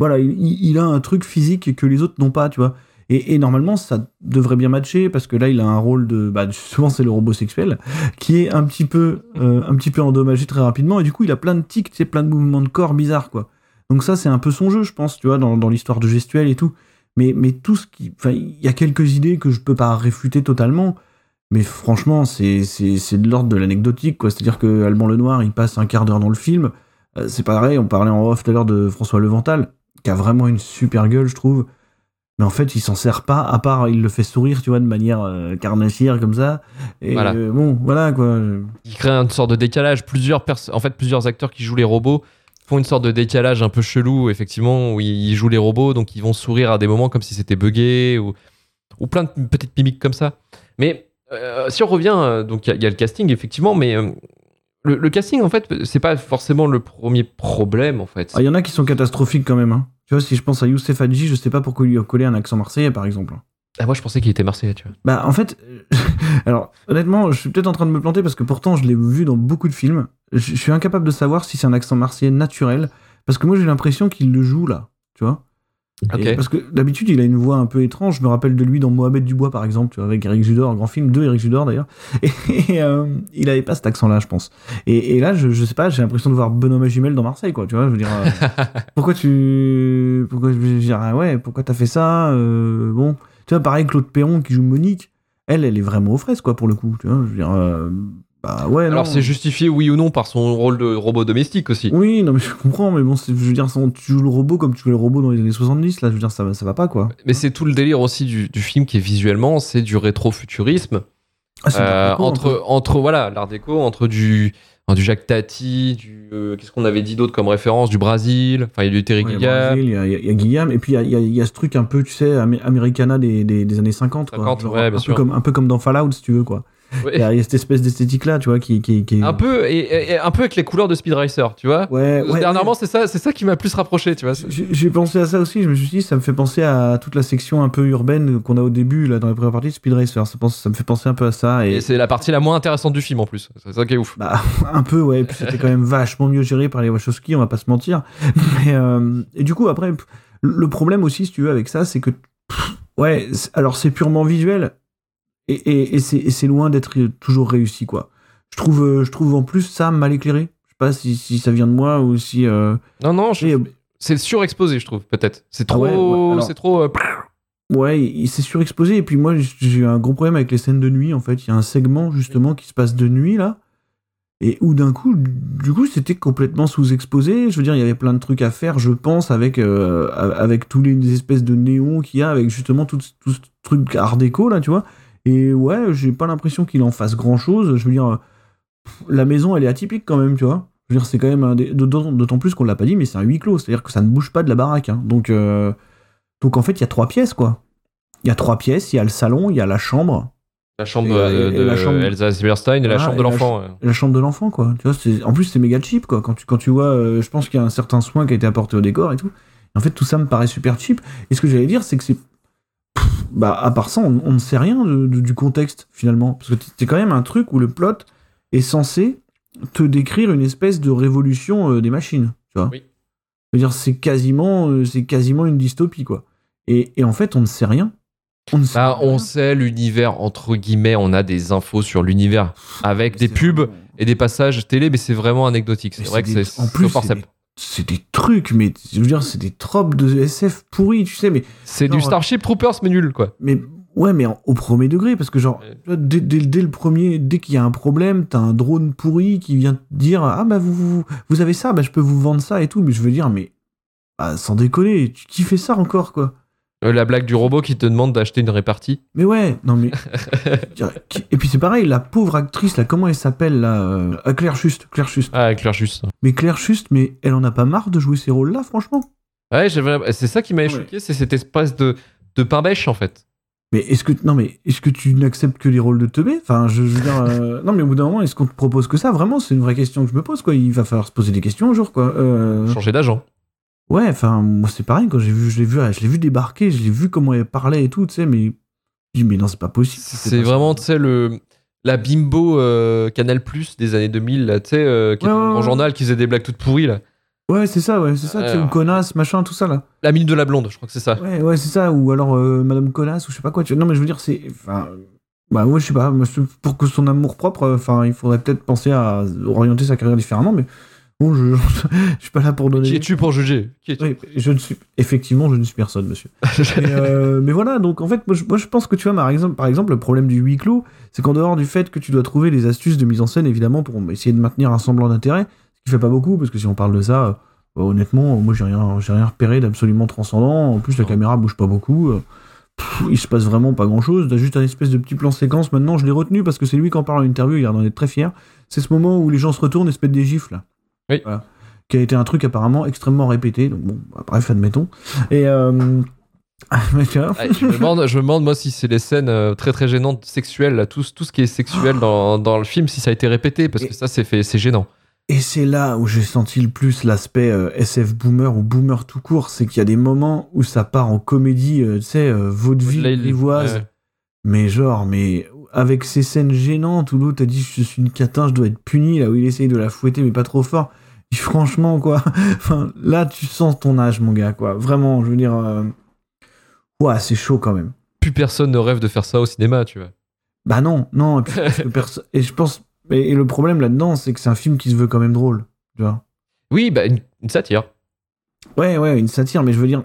voilà, il, il- il a un truc physique que les autres n'ont pas, tu vois. Et, normalement, ça devrait bien matcher parce que là, il a un rôle de, bah, souvent c'est le robot sexuel qui est un petit peu, euh, un petit peu endommagé très rapidement. Et du coup, il a plein de tics, sais, plein de mouvements de corps bizarres, quoi. Donc ça, c'est un peu son jeu, je pense, tu vois, dans, dans l'histoire de gestuelle et tout. Mais, mais tout ce qui. Enfin, il y a quelques idées que je peux pas réfuter totalement. Mais franchement, c'est c'est- c'est de l'ordre de l'anecdotique, quoi. C'est-à-dire que Alban Lenoir, il passe un quart d'heure dans le film. Euh, c'est pareil, on parlait en off tout à l'heure de François Levental, qui a vraiment une super gueule, je trouve. Mais en fait, il s'en sert pas, à part il le fait sourire, tu vois, de manière euh, carnassière, comme ça. Et Voilà. euh, bon, voilà, quoi. Il crée une sorte de décalage. Plusieurs en fait, plusieurs acteurs qui jouent les robots font une sorte de décalage un peu chelou, effectivement, où ils jouent les robots, donc ils vont sourire à des moments comme si c'était buggé ou, ou plein de petites mimiques comme ça. Mais euh, si on revient, euh, donc il y, a- il y a le casting, effectivement, mais le, le casting, en fait, c'est pas forcément le premier problème, en fait. Ah, Il y en a qui sont catastrophiques quand même. Hein. Tu vois, si je pense à Youssef Hadji, je sais pas pourquoi il lui a collé un accent marseillais, par exemple. Ah, moi, je pensais qu'il était marseillais, tu vois. Bah, en fait, alors, honnêtement, je suis peut-être en train de me planter parce que pourtant, je l'ai vu dans beaucoup de films. Je, je suis incapable de savoir si c'est un accent marseillais naturel parce que moi, j'ai l'impression qu'il le joue là, tu vois. Parce que d'habitude, il a une voix un peu étrange. Je me rappelle de lui dans Mohamed Dubois, par exemple, tu vois, avec Eric Judor, un grand film de Eric Judor d'ailleurs. Et, et, euh, il avait pas cet accent-là, je pense. Et, et là, je, je sais pas, j'ai l'impression de voir Benoît Magimel dans Marseille, quoi. Tu vois, je veux dire, euh, pourquoi tu, pourquoi je veux dire, ah ouais, pourquoi t'as fait ça euh, Bon, tu vois, pareil, Claude Perron qui joue Monique, elle, elle est vraiment aux fraises, quoi, pour le coup. Tu vois, je veux dire, bah ouais. Alors, c'est justifié, oui ou non, par son rôle de robot domestique aussi. Oui, non, mais je comprends, mais bon, je veux dire, tu joues le robot comme tu jouais le robot dans les années 70, là, je veux dire, ça, va- ça va pas, quoi. Mais c'est tout le délire aussi du, du film qui est visuellement, c'est du rétrofuturisme. Ah, c'est Euh, en entre, entre voilà l'art déco, entre du, du Jacques Tati, du euh, qu'est-ce qu'on avait dit d'autre comme référence, du Brésil, enfin il y a du Terry Ouais, Brésil, il y y a- il y a Guillaume, et puis il y a, y ce truc un peu, tu sais, Americana des, des, des années 50. Quoi. 50, Genre, ouais, un, peu. Comme, un peu comme dans Fallout, si tu veux, quoi. Ouais. Il y, a, cette espèce d'esthétique-là, tu vois, qui, qui. Un peu et, un peu avec les couleurs de Speed Racer, tu vois. Ouais, ouais, Dernièrement, c'est ça, c'est ça qui m'a plus rapproché, tu vois. J'ai pensé à ça aussi, je me suis dit, ça me fait penser à toute la section un peu urbaine qu'on a au début, là, dans les premières parties de Speed Racer. Ça, pense- ça me fait penser un peu à ça. Et, Et c'est la partie la moins intéressante du film en plus. C'est ça qui est ouf. Bah, un peu, ouais. Puis c'était quand même vachement mieux géré par les Wachowski, on va pas se mentir. Mais, euh, et du coup, après, le problème aussi, si tu veux, avec ça, c'est que, pff, ouais, alors c'est purement visuel et, et, et c'est loin d'être toujours réussi, quoi. Je trouve, euh, je trouve en plus ça mal éclairé. Je sais pas si, si ça vient de moi ou si. euh, Non non, je- euh, c'est surexposé, je trouve peut-être. C'est Ah trop, ouais, ouais, alors- c'est trop. euh, Ouais, il s'est surexposé. Et puis moi, j'ai eu un gros problème avec les scènes de nuit. En fait, il y a un segment justement qui se passe de nuit là, et où d'un coup, du coup, c'était complètement sous-exposé. Je veux dire, il y avait plein de trucs à faire, je pense, avec euh, avec tous les espèces de néons qu'il y a, avec justement tout, ce- tout ce truc art déco là, tu vois. Et ouais, j'ai pas l'impression qu'il en fasse grand chose. Je veux dire, la maison, elle est atypique quand même, tu vois. Je veux dire, c'est quand même un des... d'autant plus qu'on l'a pas dit, mais c'est un huis clos, c'est-à-dire que ça ne bouge pas de la baraque. hein. Donc euh, donc en fait, il y a trois pièces, quoi. Il y a trois pièces, il y a le salon, il y a la chambre, La chambre Et, de, euh, et la chambre- Elsa Silverstein et la chambre de la l'enfant. ouais. et la chambre de l'enfant, quoi. Tu vois, en plus c'est méga cheap, quoi. Quand tu quand tu vois, euh, je pense qu'il y a un certain soin qui a été apporté au décor et tout. En fait, tout ça me paraît super cheap. Et ce que j'allais dire, c'est que c'est Pff, bah à part ça, on, on ne sait rien de- de- du contexte finalement, parce que c'est quand même un truc où le plot est censé te décrire une espèce de révolution euh, des machines, tu vois. Oui. Je veux dire, c'est quasiment, euh, c'est quasiment une dystopie, quoi. Et, et en fait, on ne sait rien. On ne sait Bah, on sait l'univers, entre guillemets, on a des infos sur l'univers avec des pubs vraiment- et des passages télé, mais c'est vraiment anecdotique. C'est vrai que c'est en plus, c'est des, trucs, mais je veux dire, c'est des tropes de SF pourris, tu sais, mais, C'est du Starship Troopers, mais nul, quoi. mais ouais, mais en- au premier degré, parce que genre, Ouais. dès, dès- dès le premier, dès qu'il y a un problème, t'as un drone pourri qui vient te dire, ah bah vous, vous, vous avez ça, bah je peux vous vendre ça et tout, mais je veux dire, mais bah, sans déconner, tu- qui fait ça encore, quoi? Euh, la blague du robot qui te demande d'acheter une répartie. Mais ouais, non mais. et puis c'est pareil, la pauvre actrice, là, comment elle s'appelle, là euh, ah, Claire Juste, Claire Juste. Ah, Claire Juste. Mais Claire Juste, mais elle en a pas marre de jouer ces rôles-là, franchement Ouais, c'est ça qui m'avait Ouais. choqué, c'est cette espèce de, de pain bêche, en fait. Mais est-ce que non mais est-ce que tu n'acceptes que les rôles de teubé? Enfin, je, je veux dire, euh, non mais au bout d'un moment, est-ce qu'on te propose que ça? Vraiment, c'est une vraie question que je me pose quoi. Il va falloir se poser des questions un jour quoi. Euh, Changer d'agent. Ouais, enfin moi c'est pareil quand j'ai vu, je l'ai vu, je l'ai vu débarquer, je l'ai vu comment elle parlait et tout, tu sais, mais mais non c'est pas possible. C'est vraiment, tu sais, le. La bimbo euh, Canal Plus des années 2000, là, tu sais, euh, qui Ouais, était ouais, dans mon ouais. journal, qui faisait des blagues toutes pourries, là. Ouais, c'est ça, ouais, c'est ça, tu sais, Euh, une connasse, machin, tout ça là. La minute de la blonde, je crois que c'est ça. Ouais, ouais, c'est ça, ou alors euh, Madame Connasse, ou je sais pas quoi. Tu... Non, mais je veux dire, c'est. Enfin. Bah, ouais, je sais pas. Pour que son amour propre, euh, enfin, il faudrait peut-être penser à orienter sa carrière différemment, mais bon, je, je suis pas là pour donner. Qui es-tu pour juger? Qui es-tu? Oui, je ne suis. Effectivement, je ne suis personne, monsieur. mais, euh, mais voilà, donc en fait, moi je, moi, je pense que tu vois, par exemple, par exemple, le problème du huis clos, c'est qu'en dehors du fait que tu dois trouver des astuces de mise en scène, évidemment, pour essayer de maintenir un semblant d'intérêt, ce qui fait pas beaucoup, parce que si on parle de ça, euh, bah, honnêtement, moi j'ai rien, j'ai rien repéré d'absolument transcendant. En plus, la caméra bouge pas beaucoup. euh, pff, il se passe vraiment pas grand chose. T'as juste un espèce de petit plan séquence. Maintenant, je l'ai retenu parce que c'est lui qui en parle en interview. Il d'en être très fier. C'est ce moment où les gens se retournent et se mettent des gifles. Là. Oui. Voilà. Qui a été un truc apparemment extrêmement répété. Donc bon, bah, bref, admettons. Et euh... Ah, je, me demande, je me demande, moi, si c'est les scènes euh, très très gênantes sexuelles, là, tout, tout ce qui est sexuel dans, dans le film, si ça a été répété, parce Et- que ça, c'est fait- c'est gênant. Et c'est là où j'ai senti le plus l'aspect euh, SF boomer ou boomer tout court, c'est qu'il y a des moments où ça part en comédie, euh, tu sais, euh, vaudeville ouais. mais genre, mais avec ces scènes gênantes où l'autre a dit je suis une catin, je dois être puni, là où il essaye de la fouetter mais pas trop fort. Et franchement, quoi, enfin, là tu sens ton âge, mon gars, quoi. Vraiment, je veux dire, euh, ouais, c'est chaud quand même. Plus personne ne rêve de faire ça au cinéma, tu vois. Bah non, non, et, puis, je pense, et, et le problème là-dedans, c'est que c'est un film qui se veut quand même drôle, tu vois. Oui, bah, une, une satire. Ouais, ouais, une satire, mais je veux dire,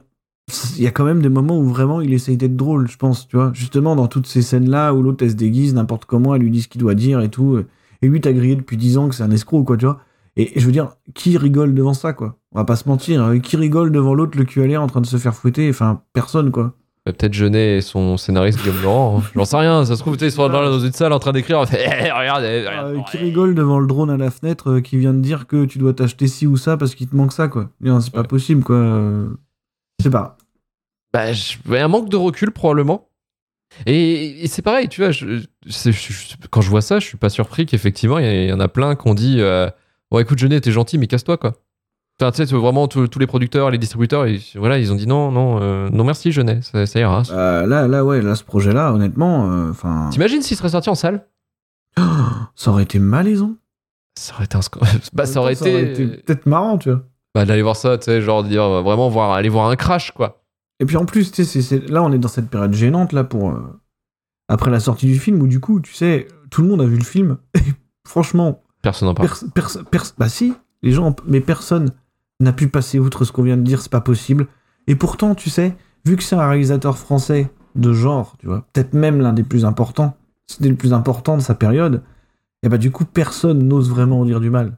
il y a quand même des moments où vraiment il essaye d'être drôle, je pense, tu vois. Justement, dans toutes ces scènes-là où l'autre elle se déguise n'importe comment, elle lui dit ce qu'il doit dire et tout. Et lui, t'as grillé depuis 10 ans que c'est un escroc, quoi, tu vois. Et, et je veux dire, qui rigole devant ça, quoi? On va pas se mentir. euh, Qui rigole devant l'autre, le cul à l'air, en train de se faire fouetter? Enfin, personne, quoi. Bah, Peut-être Jeunet et son scénariste Guillaume Laurent. hein. J'en sais rien, ça se trouve, ils sont dans, une salle en train d'écrire. Eh, regarde, Euh, qui rigole devant le drone à la fenêtre euh, qui vient de dire que tu dois t'acheter ci ou ça parce qu'il te manque ça, quoi. Non, c'est pas possible, quoi. Je sais pas. Bah, ouais, un manque de recul, probablement. Et, et c'est pareil, tu vois, je- c'est- je- je- quand je vois ça, je suis pas surpris qu'effectivement, il y, en a plein qui ont dit euh, Bon, écoute, Jeunet, t'es gentil, mais casse-toi, quoi. Enfin, tu sais, vraiment tous les producteurs, les distributeurs, ils, voilà, ils ont dit non, non, euh, non, merci, Jeunet, ça, ça ira. Euh, là, là, ouais, là, ce projet-là, honnêtement, euh, enfin. T'imagines s'il serait sorti en salle? Ça aurait été malaisant. Ça aurait été un bah, ça aurait été, peut-être marrant, tu vois. bah, d'aller voir ça, tu sais, genre dire vraiment voir, aller voir un crash, quoi. Et puis en plus, tu sais, là, on est dans cette période gênante, là, pour. euh, après la sortie du film, où du coup, tu sais, tout le monde a vu le film. Et franchement, Personne n'en parle. pers- pers- pers- bah si, les gens, mais personne n'a pu passer outre ce qu'on vient de dire, c'est pas possible. Et pourtant, tu sais, vu que c'est un réalisateur français de genre, tu vois, peut-être même l'un des plus importants, c'était le plus important de sa période, et bah du coup, personne n'ose vraiment en dire du mal.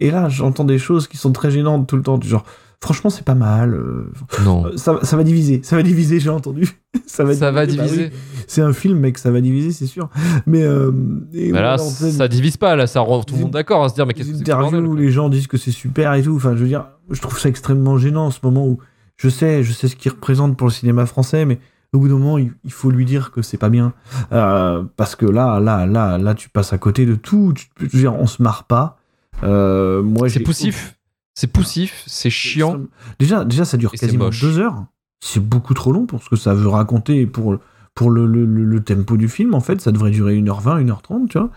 Et là, j'entends des choses qui sont très gênantes tout le temps, du genre, franchement, c'est pas mal. euh, Non. euh, ça, ça va diviser, ça va diviser, j'ai entendu. ça va Ça va bah oui. diviser. C'est un film, mec, ça va diviser, c'est sûr. Mais, euh, et Mais là, voilà, ça divise pas, là, ça rend tout le monde d'accord à se dire, mais qu'est-ce que c'est où les gens disent que c'est super et tout. Enfin, je veux dire, je trouve ça extrêmement gênant en ce moment où je sais, je sais ce qu'il représente pour le cinéma français, mais au bout d'un moment, il, il faut lui dire que c'est pas bien. Euh, parce que là, là, là, là, tu passes à côté de tout. Tu- je veux dire, on se marre pas. Euh, moi, C'est poussif. C'est poussif, c'est chiant. Déjà, déjà, ça dure quasiment deux heures. C'est beaucoup trop long pour ce que ça veut raconter et pour, pour le, le- le- tempo du film. En fait, ça devrait durer 1h20, 1h30, tu vois.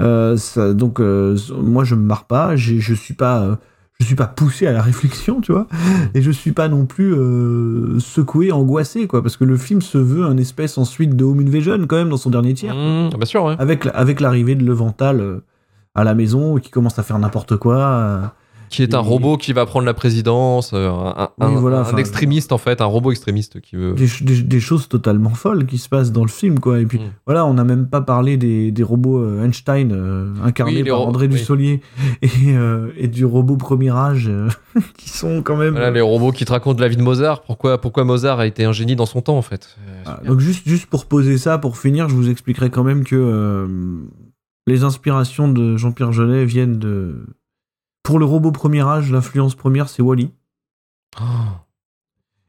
Euh, ça- donc, euh, moi, je me marre pas. Je suis pas. euh, je suis pas poussé à la réflexion, tu vois, et je suis pas non plus euh, secoué, angoissé, quoi, parce que le film se veut un espèce ensuite de home invasion quand même dans son dernier tiers, Mmh, bien sûr, ouais. avec avec l'arrivée de Leventhal euh, à la maison qui commence à faire n'importe quoi. Qui est un robot qui va prendre la présidence, euh, un, un- Oui, voilà, un enfin, extrémiste en fait, un robot extrémiste qui veut. des, ch- des- des choses totalement folles qui se passent dans le film, quoi. Et puis Mm. voilà, on n'a même pas parlé des, des robots euh, Einstein euh, incarnés Oui, par André oui. Dussolier et, euh, et du robot premier âge qui sont quand même. Voilà, les robots qui te racontent la vie de Mozart. Pourquoi, pourquoi Mozart a été un génie dans son temps en fait Ah, donc juste, juste pour poser ça, pour finir, je vous expliquerai quand même que les inspirations de Jean-Pierre Jeunet viennent de... Pour le robot premier âge, l'influence première, c'est Wally. Oh.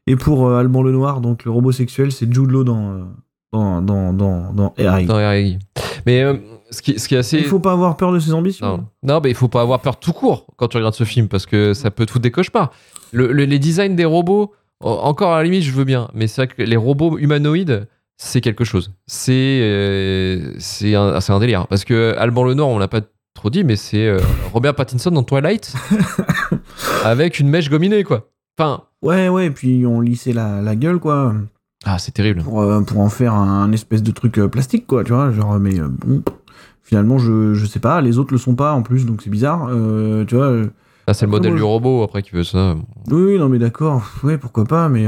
Et pour euh, Alban Lenoir, donc le robot sexuel, c'est Jude Law dans, euh, dans, dans, dans, dans R.I. Mais euh, ce, qui, ce qui est assez. Il faut pas avoir peur de ses ambitions. Non, non mais il faut pas avoir peur tout court quand tu regardes ce film parce que ça peut te foutre des cauchemars. Le, le- les designs des robots, en- encore à la limite, je veux bien, mais c'est vrai que les robots humanoïdes, c'est quelque chose. C'est euh, c'est un, c'est un délire. Parce que Alban Lenoir, on l'a pas trop dit, mais c'est euh, Robert Pattinson dans Twilight avec une mèche gominée, quoi. Enfin, Ouais, ouais, et puis on lissait la, la gueule, quoi, ah, c'est terrible. pour, euh, pour en faire un, espèce de truc euh, plastique, quoi, tu vois, genre, mais euh, bon, finalement, je, je sais pas, les autres le sont pas en plus, donc c'est bizarre, tu vois. Là, c'est le modèle moi, du robot après qui veut ça. Oui, non, mais d'accord, ouais, pourquoi pas, mais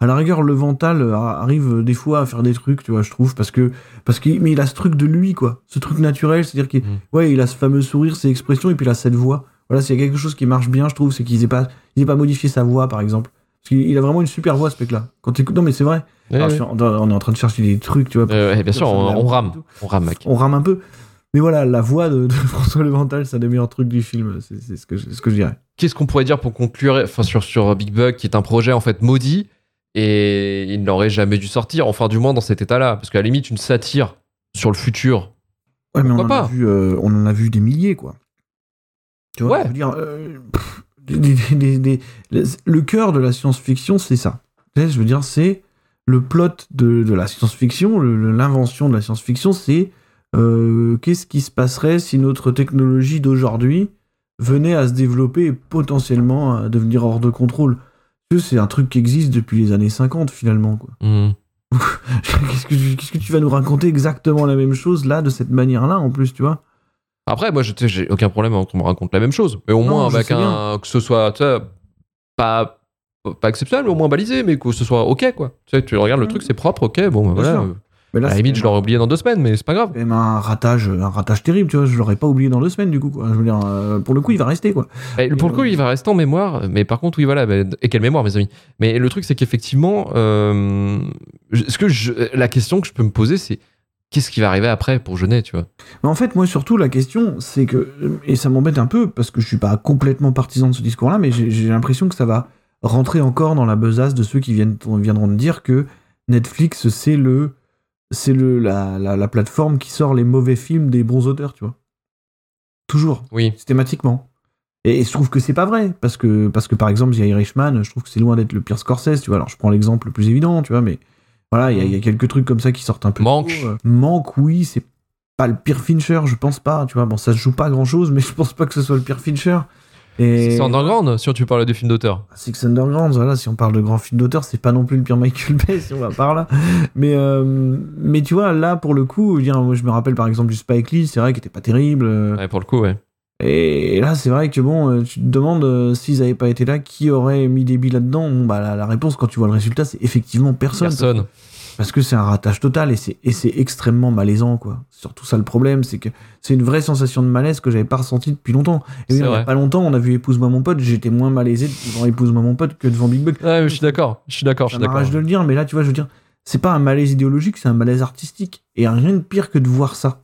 à la rigueur, le Vental euh, arrive euh, des fois à faire des trucs, tu vois, je trouve, parce que, parce qu'il, mais il a ce truc de lui, quoi, ce truc naturel, c'est-à-dire qu'il, Mm. ouais, il a ce fameux sourire, ses expressions, et puis il a cette voix. Voilà, s'il y a quelque chose qui marche bien, je trouve, c'est qu'il n'ait pas, il ait pas modifié sa voix, par exemple. Parce qu'il il a vraiment une super voix, ce mec-là. Quand t'écoutes- non, mais c'est vrai. Ouais, Alors, ouais. je suis en- on est en train de chercher des trucs, tu vois. Euh, ouais, bien sûr, on, rame. On rame, mec. On rame un peu. Mais voilà, la voix de, de François Levental, c'est un des meilleurs trucs du film. C'est ce que, je- ce que je dirais. qu'est-ce qu'on pourrait dire pour conclure enfin, sur, sur Big Bug, qui est un projet en fait maudit, et il n'aurait jamais dû sortir, enfin du moins dans cet état-là, parce qu'à la limite, une satire sur le futur. Ouais, mais on en, Pourquoi a pas vu, euh, on en a vu des milliers, quoi. Tu vois, Ouais. je veux dire, euh, pff, des- des- des- des- le- cœur de la science-fiction, c'est ça. Je veux dire, c'est le plot de, de la science-fiction, l'invention de la science-fiction, c'est euh, qu'est-ce qui se passerait si notre technologie d'aujourd'hui venait à se développer et potentiellement à devenir hors de contrôle. C'est un truc qui existe depuis les années 50, finalement. Quoi. Hmm. Qu'est-ce que, tu- qu'est-ce que tu vas nous raconter exactement la même chose là, de cette manière-là, en plus, tu vois? Après, moi, je- j'ai aucun problème qu'on me raconte la même chose, mais au Non, moins avec un. que ce soit, pas. Pas exceptionnel, mais au moins balisé, mais que ce soit ok, quoi. Tu sais, tu regardes le truc, c'est propre, ok, bon, bah, voilà. sûr. Mais là, à la limite, je l'aurais oublié dans deux semaines, mais c'est pas grave. même un ratage, un ratage terrible, tu vois. Je l'aurais pas oublié dans deux semaines, du coup. Quoi. Je veux dire, euh, pour le coup, il va rester, quoi. Et pour le coup, il va rester en mémoire, mais par contre, oui, voilà. bah, et quelle mémoire, mes amis? Mais le truc, c'est qu'effectivement, euh, ce que je- la question que je peux me poser, c'est qu'est-ce qui va arriver après pour Genet, tu vois? Mais en fait, moi, surtout, la question, c'est que, et ça m'embête un peu, parce que je suis pas complètement partisan de ce discours-là, mais j'ai j'ai l'impression que ça va rentrer encore dans la besace de ceux qui viennent, viendront de dire que Netflix, c'est le, c'est le, la, la, la plateforme qui sort les mauvais films des bons auteurs, tu vois. Toujours. Oui. systématiquement. Et, et je trouve que c'est pas vrai, parce que, parce que par exemple, The Irishman, je trouve que c'est loin d'être le pire Scorsese, tu vois. Alors je prends l'exemple le plus évident, tu vois, mais voilà, il y a- y, a quelques trucs comme ça qui sortent un peu. Manque. euh. Manque, oui, c'est pas le pire Fincher, je pense pas, tu vois. Bon, ça se joue pas grand chose, mais je pense pas que ce soit le pire Fincher. Et C'est underground si tu parles de films d'auteur. Six Underground, voilà, si on parle de grands films d'auteur, c'est pas non plus le pire Michael Bay, si on va par là. Mais, euh, mais tu vois, là, pour le coup, je, dire, moi, je me rappelle par exemple du Spike Lee, c'est vrai qu'il était pas terrible. euh, Ouais, pour le coup, ouais. et là, c'est vrai que bon, euh, tu te demandes euh, s'ils avaient pas été là, qui aurait mis des billes là-dedans? Bon, bah, la, la réponse, quand tu vois le résultat, c'est effectivement personne. Personne. Parce que c'est un ratage total et c'est, et c'est extrêmement malaisant, quoi. C'est surtout ça le problème, c'est que c'est une vraie sensation de malaise que j'avais pas ressentie depuis longtemps. Et il y a pas longtemps, on a vu Épouse-moi mon pote, j'étais moins malaisé devant Épouse-moi mon pote que devant Big Buck. Ouais, mais je suis d'accord. Je suis d'accord. Je suis d'accord. de le dire, mais là, tu vois, je veux dire, c'est pas un malaise idéologique, c'est un malaise artistique. Et rien de pire que de voir ça.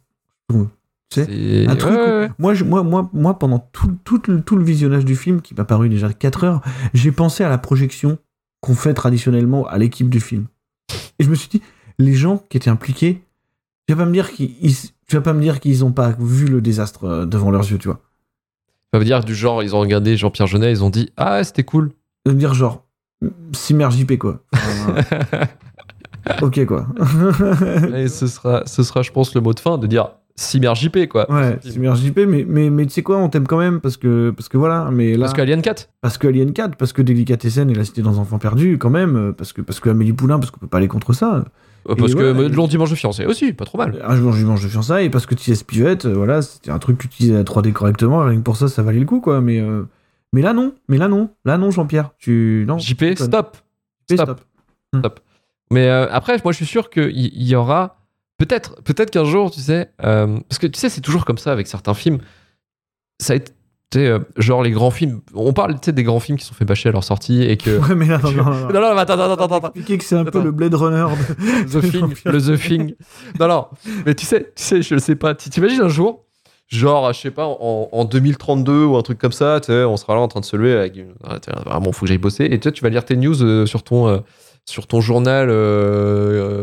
Tu sais un truc ouais, où- ouais, ouais. moi, je- moi, moi, moi, pendant tout, tout, le, tout le visionnage du film, qui m'a paru déjà 4 heures, j'ai pensé à la projection qu'on fait traditionnellement à l'équipe du film. Et je me suis dit, les gens qui étaient impliqués, tu vas pas me dire qu'ils, ils- tu vas pas me dire qu'ils ont pas vu le désastre euh, devant leurs yeux, tu vois. Ça veut dire du genre, ils ont regardé Jean-Pierre Jeunet, ils ont dit Ah, c'était cool. De me dire genre, JP, quoi. Enfin, ok, quoi. Et ce sera, ce sera, je pense, le mot de fin de dire Cyber JP, quoi. Ouais, c'est bien JP, mais, mais, mais tu sais quoi, on t'aime quand même parce que, parce que voilà. Mais là, Parce qu'Alien 4 parce que Alien 4, parce que Délicatessen et la Cité dans Enfants Perdus, quand même, euh, parce que, parce que Amélie Poulain, parce qu'on peut pas aller contre ça. euh, Parce Et que euh, Long Dimanche de fiancé aussi, pas trop mal. Un jour, je mange de fiançailles, et parce que T.S. Pivette, euh, voilà, c'était un truc utilisé à 3D correctement, rien que pour ça, ça valait le coup, quoi. Mais, euh, mais là, non, mais là, non, là, non, Jean-Pierre. Tu. Non, JP, stop. JP, stop. Mais euh, après, moi, je suis sûr qu'il y, y aura peut-être, peut-être qu'un jour, tu sais, euh, parce que tu sais, c'est toujours comme ça avec certains films. Ça a été, euh, genre les grands films. On parle, tu sais, des grands films qui sont fait bâcher à leur sortie et que. Ouais, mais là, non, non, non. non, non, attends, attends, attends, attends. Expliquer que c'est un peu le Blade Runner. de- The Thing, le The Thing. Non, non, mais tu sais, tu sais, je sais pas. Tu t'imagines un jour, genre, je sais pas, en, en 2032 ou un truc comme ça, tu sais, on sera là en train de se lever avec une. ah, Vraiment, faut que j'aille bosser. Et tu sais, tu vas lire tes news euh, sur ton. Sur ton journal euh,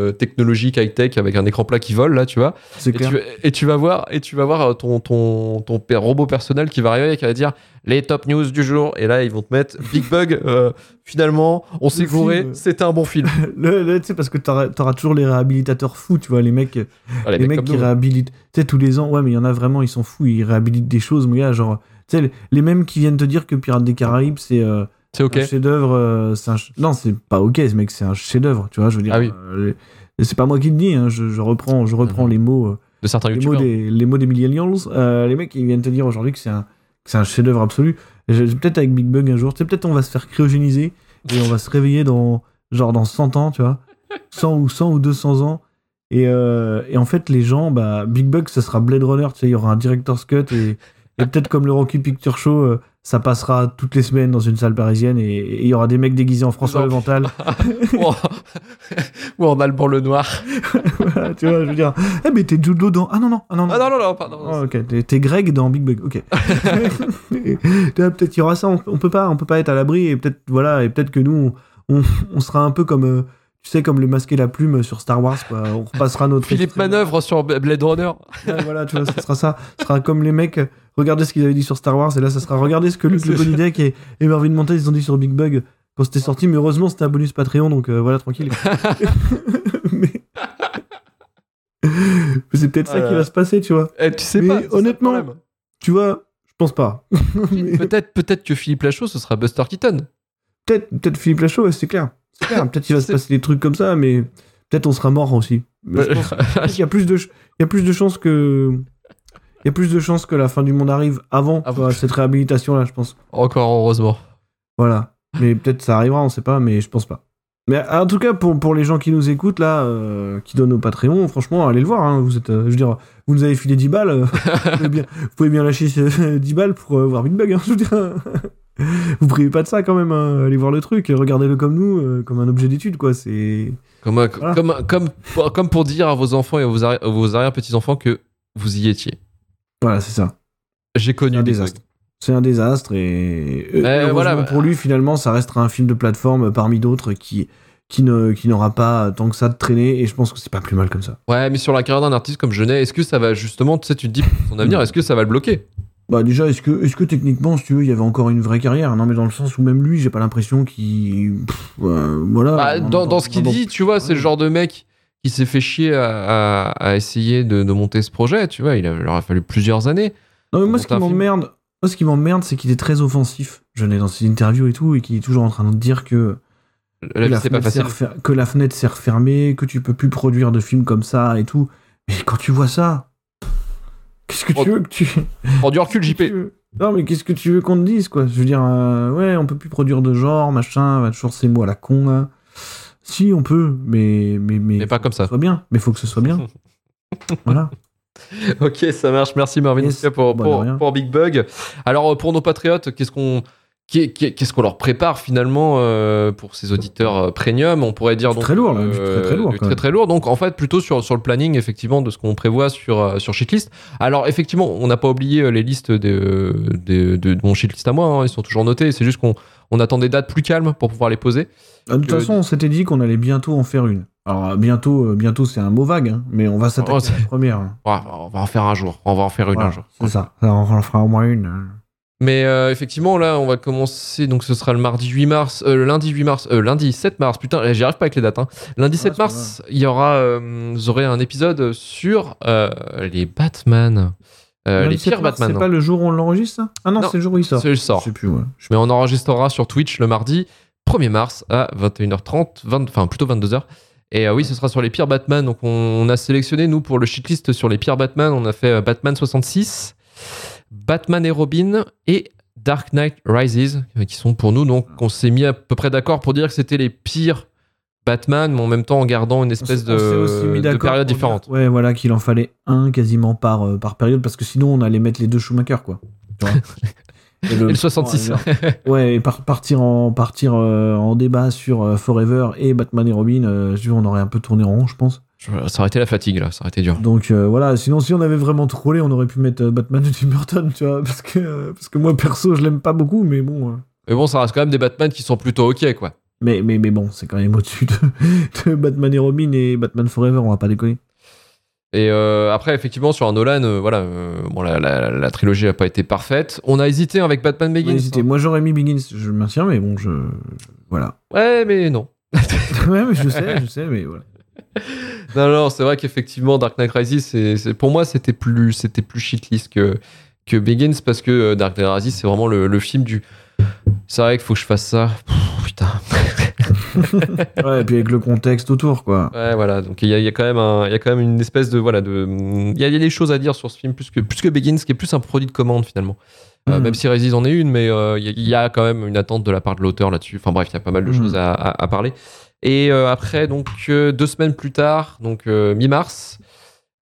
euh, technologique high-tech avec un écran plat qui vole là tu vois C'est et tu, et tu vas voir et tu vas voir euh, ton ton ton robot personnel qui va arriver et qui va dire les top news du jour et là ils vont te mettre Big Bug euh, finalement on s'est gouré c'était un bon film Le- le- tu sais, parce que t'auras t'auras toujours les réhabilitateurs fous, tu vois, les mecs, Ah, les les mecs qui nous. réhabilitent. Tu sais, tous les ans, ouais, mais il y en a vraiment, ils sont fous, ils réhabilitent des choses, mon gars, genre. Tu sais, les- les mêmes qui viennent te dire que Pirates des Caraïbes, c'est euh, c'est ok un chef-d'œuvre. euh, un Non, c'est pas ok, ce mec, c'est un chef-d'œuvre, tu vois, je veux dire. Ah oui. euh, les- c'est pas moi qui le dis, hein, je, je reprends, je reprends Mhm. les mots. euh, de certains les mots des, les mots des millennials, euh, les mecs ils viennent te dire aujourd'hui que c'est un, un chef-d'œuvre absolu. Peut-être avec Big Bug un jour, tu sais, peut-être on va se faire cryogéniser et on va se réveiller dans genre dans 100 ans, tu vois, 100 ou 100 ou 200 ans. Et, euh, et en fait, les gens, bah, Big Bug, ça sera Blade Runner, tu sais, il y aura un director's cut et, et peut-être comme le Rocky Picture Show, ça passera toutes les semaines dans une salle parisienne et il y aura des mecs déguisés en François Levental. ou en- Alban le Noir Voilà, tu vois, je veux dire, eh, mais t'es Law dans. Ah non, non, ah non, non. ah non non non pardon Oh, ok, t'es- Greg dans Big Bug, ok. Peut-être il y aura ça, on, on peut pas, on peut pas être à l'abri et peut-être voilà et peut-être que nous on, on sera un peu comme euh, tu sais comme le masque et la plume sur Star Wars quoi. On repassera notre Philippe Manœuvre sur Blade Runner Ouais, voilà, tu vois, ça sera ça. Ce sera comme les mecs. Regardez ce qu'ils avaient dit sur Star Wars et là ça sera regardez ce que Luc Le Bonidec et, et Marvin Montes ils ont dit sur Big Bug quand c'était sorti. Mais heureusement c'était un bonus Patreon donc euh, voilà tranquille. mais c'est peut-être ça qui va se passer, tu vois. Eh, tu sais Mais pas honnêtement. Tu vois, je pense pas. Mais peut-être peut-être que Philippe Lachaud ce sera Buster Keaton peut-être, peut-être Philippe Lachaud, ouais, c'est clair. Peut-être qu'il va se passer des trucs comme ça, mais peut-être on sera mort aussi. Mais je pense qu'il y a plus de, il y a plus de chances que, il y a plus de chances que la fin du monde arrive avant cette réhabilitation là, je pense. encore heureusement Voilà. Mais peut-être ça arrivera, on sait pas, mais je pense pas. Mais en tout cas, pour, pour les gens qui nous écoutent là, euh, qui donnent au Patreon, franchement, allez le voir. hein. Vous êtes, euh, je veux dire, vous nous avez filé 10 balles. euh, vous, pouvez bien, vous pouvez bien lâcher euh, 10 balles pour euh, voir Big Bug. hein, je veux dire. Vous privez pas de ça quand même. hein. Allez voir le truc, regardez-le comme nous, euh, comme un objet d'étude, quoi. C'est. Comme, Voilà. comme, comme, pour, comme pour dire à vos enfants et à vos, arri- à vos arrière-petits-enfants que vous y étiez. Voilà, c'est ça. J'ai C'est connu un des désastre. C'est un désastre et euh, Eh, voilà, bah- pour lui finalement ça restera un film de plateforme parmi d'autres qui qui ne qui n'aura pas tant que ça de traîner et je pense que c'est pas plus mal comme ça. Ouais, mais sur la carrière d'un artiste comme Genet, est-ce que ça va justement, tu sais, tu te dis pour son avenir, est-ce que ça va le bloquer? Bah déjà, est-ce que, est-ce que techniquement, si tu veux, il y avait encore une vraie carrière? Non, mais dans le sens où même lui, j'ai pas l'impression qu'il... pff, euh, voilà. Bah, dans, dans ce qu'il dit, tu vois, c'est le genre de mec qui s'est fait chier à, à- à essayer de, de monter ce projet, tu vois, il, a- il leur a fallu plusieurs années. Non, mais moi, ce qui m'emmerde, moi, ce qui m'emmerde, c'est qu'il est très offensif. Je l'ai dans ses interviews et tout, et qu'il est toujours en train de dire que, que La pas fenêtre refer- que la fenêtre s'est refermée, que tu peux plus produire de films comme ça et tout. Mais quand tu vois ça, qu'est-ce que Oh. tu veux que tu... Prends du recul, JP. Non, mais qu'est-ce que tu veux qu'on te dise, quoi? Je veux dire, euh, ouais, on peut plus produire de genre, machin, toujours ces mots à la con, là. Si, on peut, mais... Mais, mais, Mais pas comme ça. soit bien, mais faut que ce soit bien. voilà. Ok, ça marche. Merci Marvin Yes. pour, Bah, Big Bug. Alors euh, pour nos patriotes, qu'est-ce qu'on qu'est-ce qu'on leur prépare finalement euh, pour ces auditeurs euh, premium? On pourrait dire donc très lourd, là, euh, très, très lourd, du quand très lourd. Donc en fait plutôt sur sur le planning effectivement de ce qu'on prévoit sur euh, sur Shitlist. Alors effectivement, on n'a pas oublié euh, les listes de, de, mon Shitlist à moi. hein, ils sont toujours notés. C'est juste qu'on on attend des dates plus calmes pour pouvoir les poser. De toute Que- façon, on s'était dit qu'on allait bientôt en faire une. Alors, bientôt, euh, bientôt c'est un mot vague, hein, mais on va s'attaquer Oh, à la première. hein. Ouais, on va en faire un jour. On va en faire une Voilà, un jour. C'est ça. Alors, on en fera au moins une. Mais euh, effectivement, là, on va commencer. Donc, ce sera le mardi 8 mars, euh, le lundi 8 mars, euh, lundi 7 mars. Putain, j'y arrive pas avec les dates. hein. Lundi 7 c'est pas mars, il y aura, euh, vous aurez un épisode sur euh, les Batman, Euh, les pires c'est pas- Batman. C'est pas le jour où on l'enregistre, Ah non, Non, c'est le jour où il sort. c'est le sort. Je sais plus, ouais. Mais on enregistrera sur Twitch le mardi 1er mars à 21h30, 20 enfin plutôt 22h. Et euh, oui, ce sera sur les pires Batman. Donc on, on a sélectionné, nous, pour le shitlist sur les pires Batman, on a fait euh, Batman 66, Batman et Robin et Dark Knight Rises, euh, qui sont pour nous. Donc on s'est mis à peu près d'accord pour dire que c'était les pires Batman, mais en même temps en gardant une espèce On aussi mis de, période dire- différente. Ouais, voilà, qu'il en fallait un quasiment par, euh, par période, parce que sinon on allait mettre les deux Schumacher, quoi. Tu vois et, Et le 66. Ouais, et par- partir, en, partir euh, en débat sur Forever et Batman et Robin, on aurait un peu tourné en rond, je pense. Ça aurait été la fatigue, là. Ça aurait été dur. Donc euh, voilà, sinon si on avait vraiment trollé, on aurait pu mettre euh, Batman de Tim Burton, tu vois, parce que, euh, parce que moi perso, je l'aime pas beaucoup, mais bon. euh, Mais bon, ça reste quand même des Batman qui sont plutôt ok, quoi. mais, mais, mais bon, c'est quand même au-dessus de, de Batman et Robin et Batman Forever, on va pas déconner. Et après, effectivement, sur un Nolan, voilà, bon, la, la- la trilogie n'a pas été parfaite. On a hésité avec Batman On a Begins. hésité. Moi j'aurais mis Begins, je maintiens, mais bon, je- Voilà. Ouais, mais non. ouais, mais je sais, je sais, mais voilà. Non, non, c'est vrai qu'effectivement, Dark Knight Rises, c'est, pour moi, c'était plus, c'était plus shitlist que, que Begins parce que euh, Dark Knight Rises, c'est vraiment le, le film du. C'est vrai qu'il faut que je fasse ça. Pff, putain. Ouais, et puis avec le contexte autour, quoi. Ouais, voilà. Donc il y a, il y a quand même un- y a quand même une espèce de voilà de. Il y a, des choses à dire sur ce film plus que plus que Begins, qui est plus un produit de commande finalement. Euh, Mhm. Même si Rises en est une, mais euh, il y, a- il y a quand même une attente de la part de l'auteur là-dessus. Enfin bref, il y a pas mal de Mhm. choses à, à- à parler. Et euh, après, donc euh, deux semaines plus tard, donc euh, mi-mars.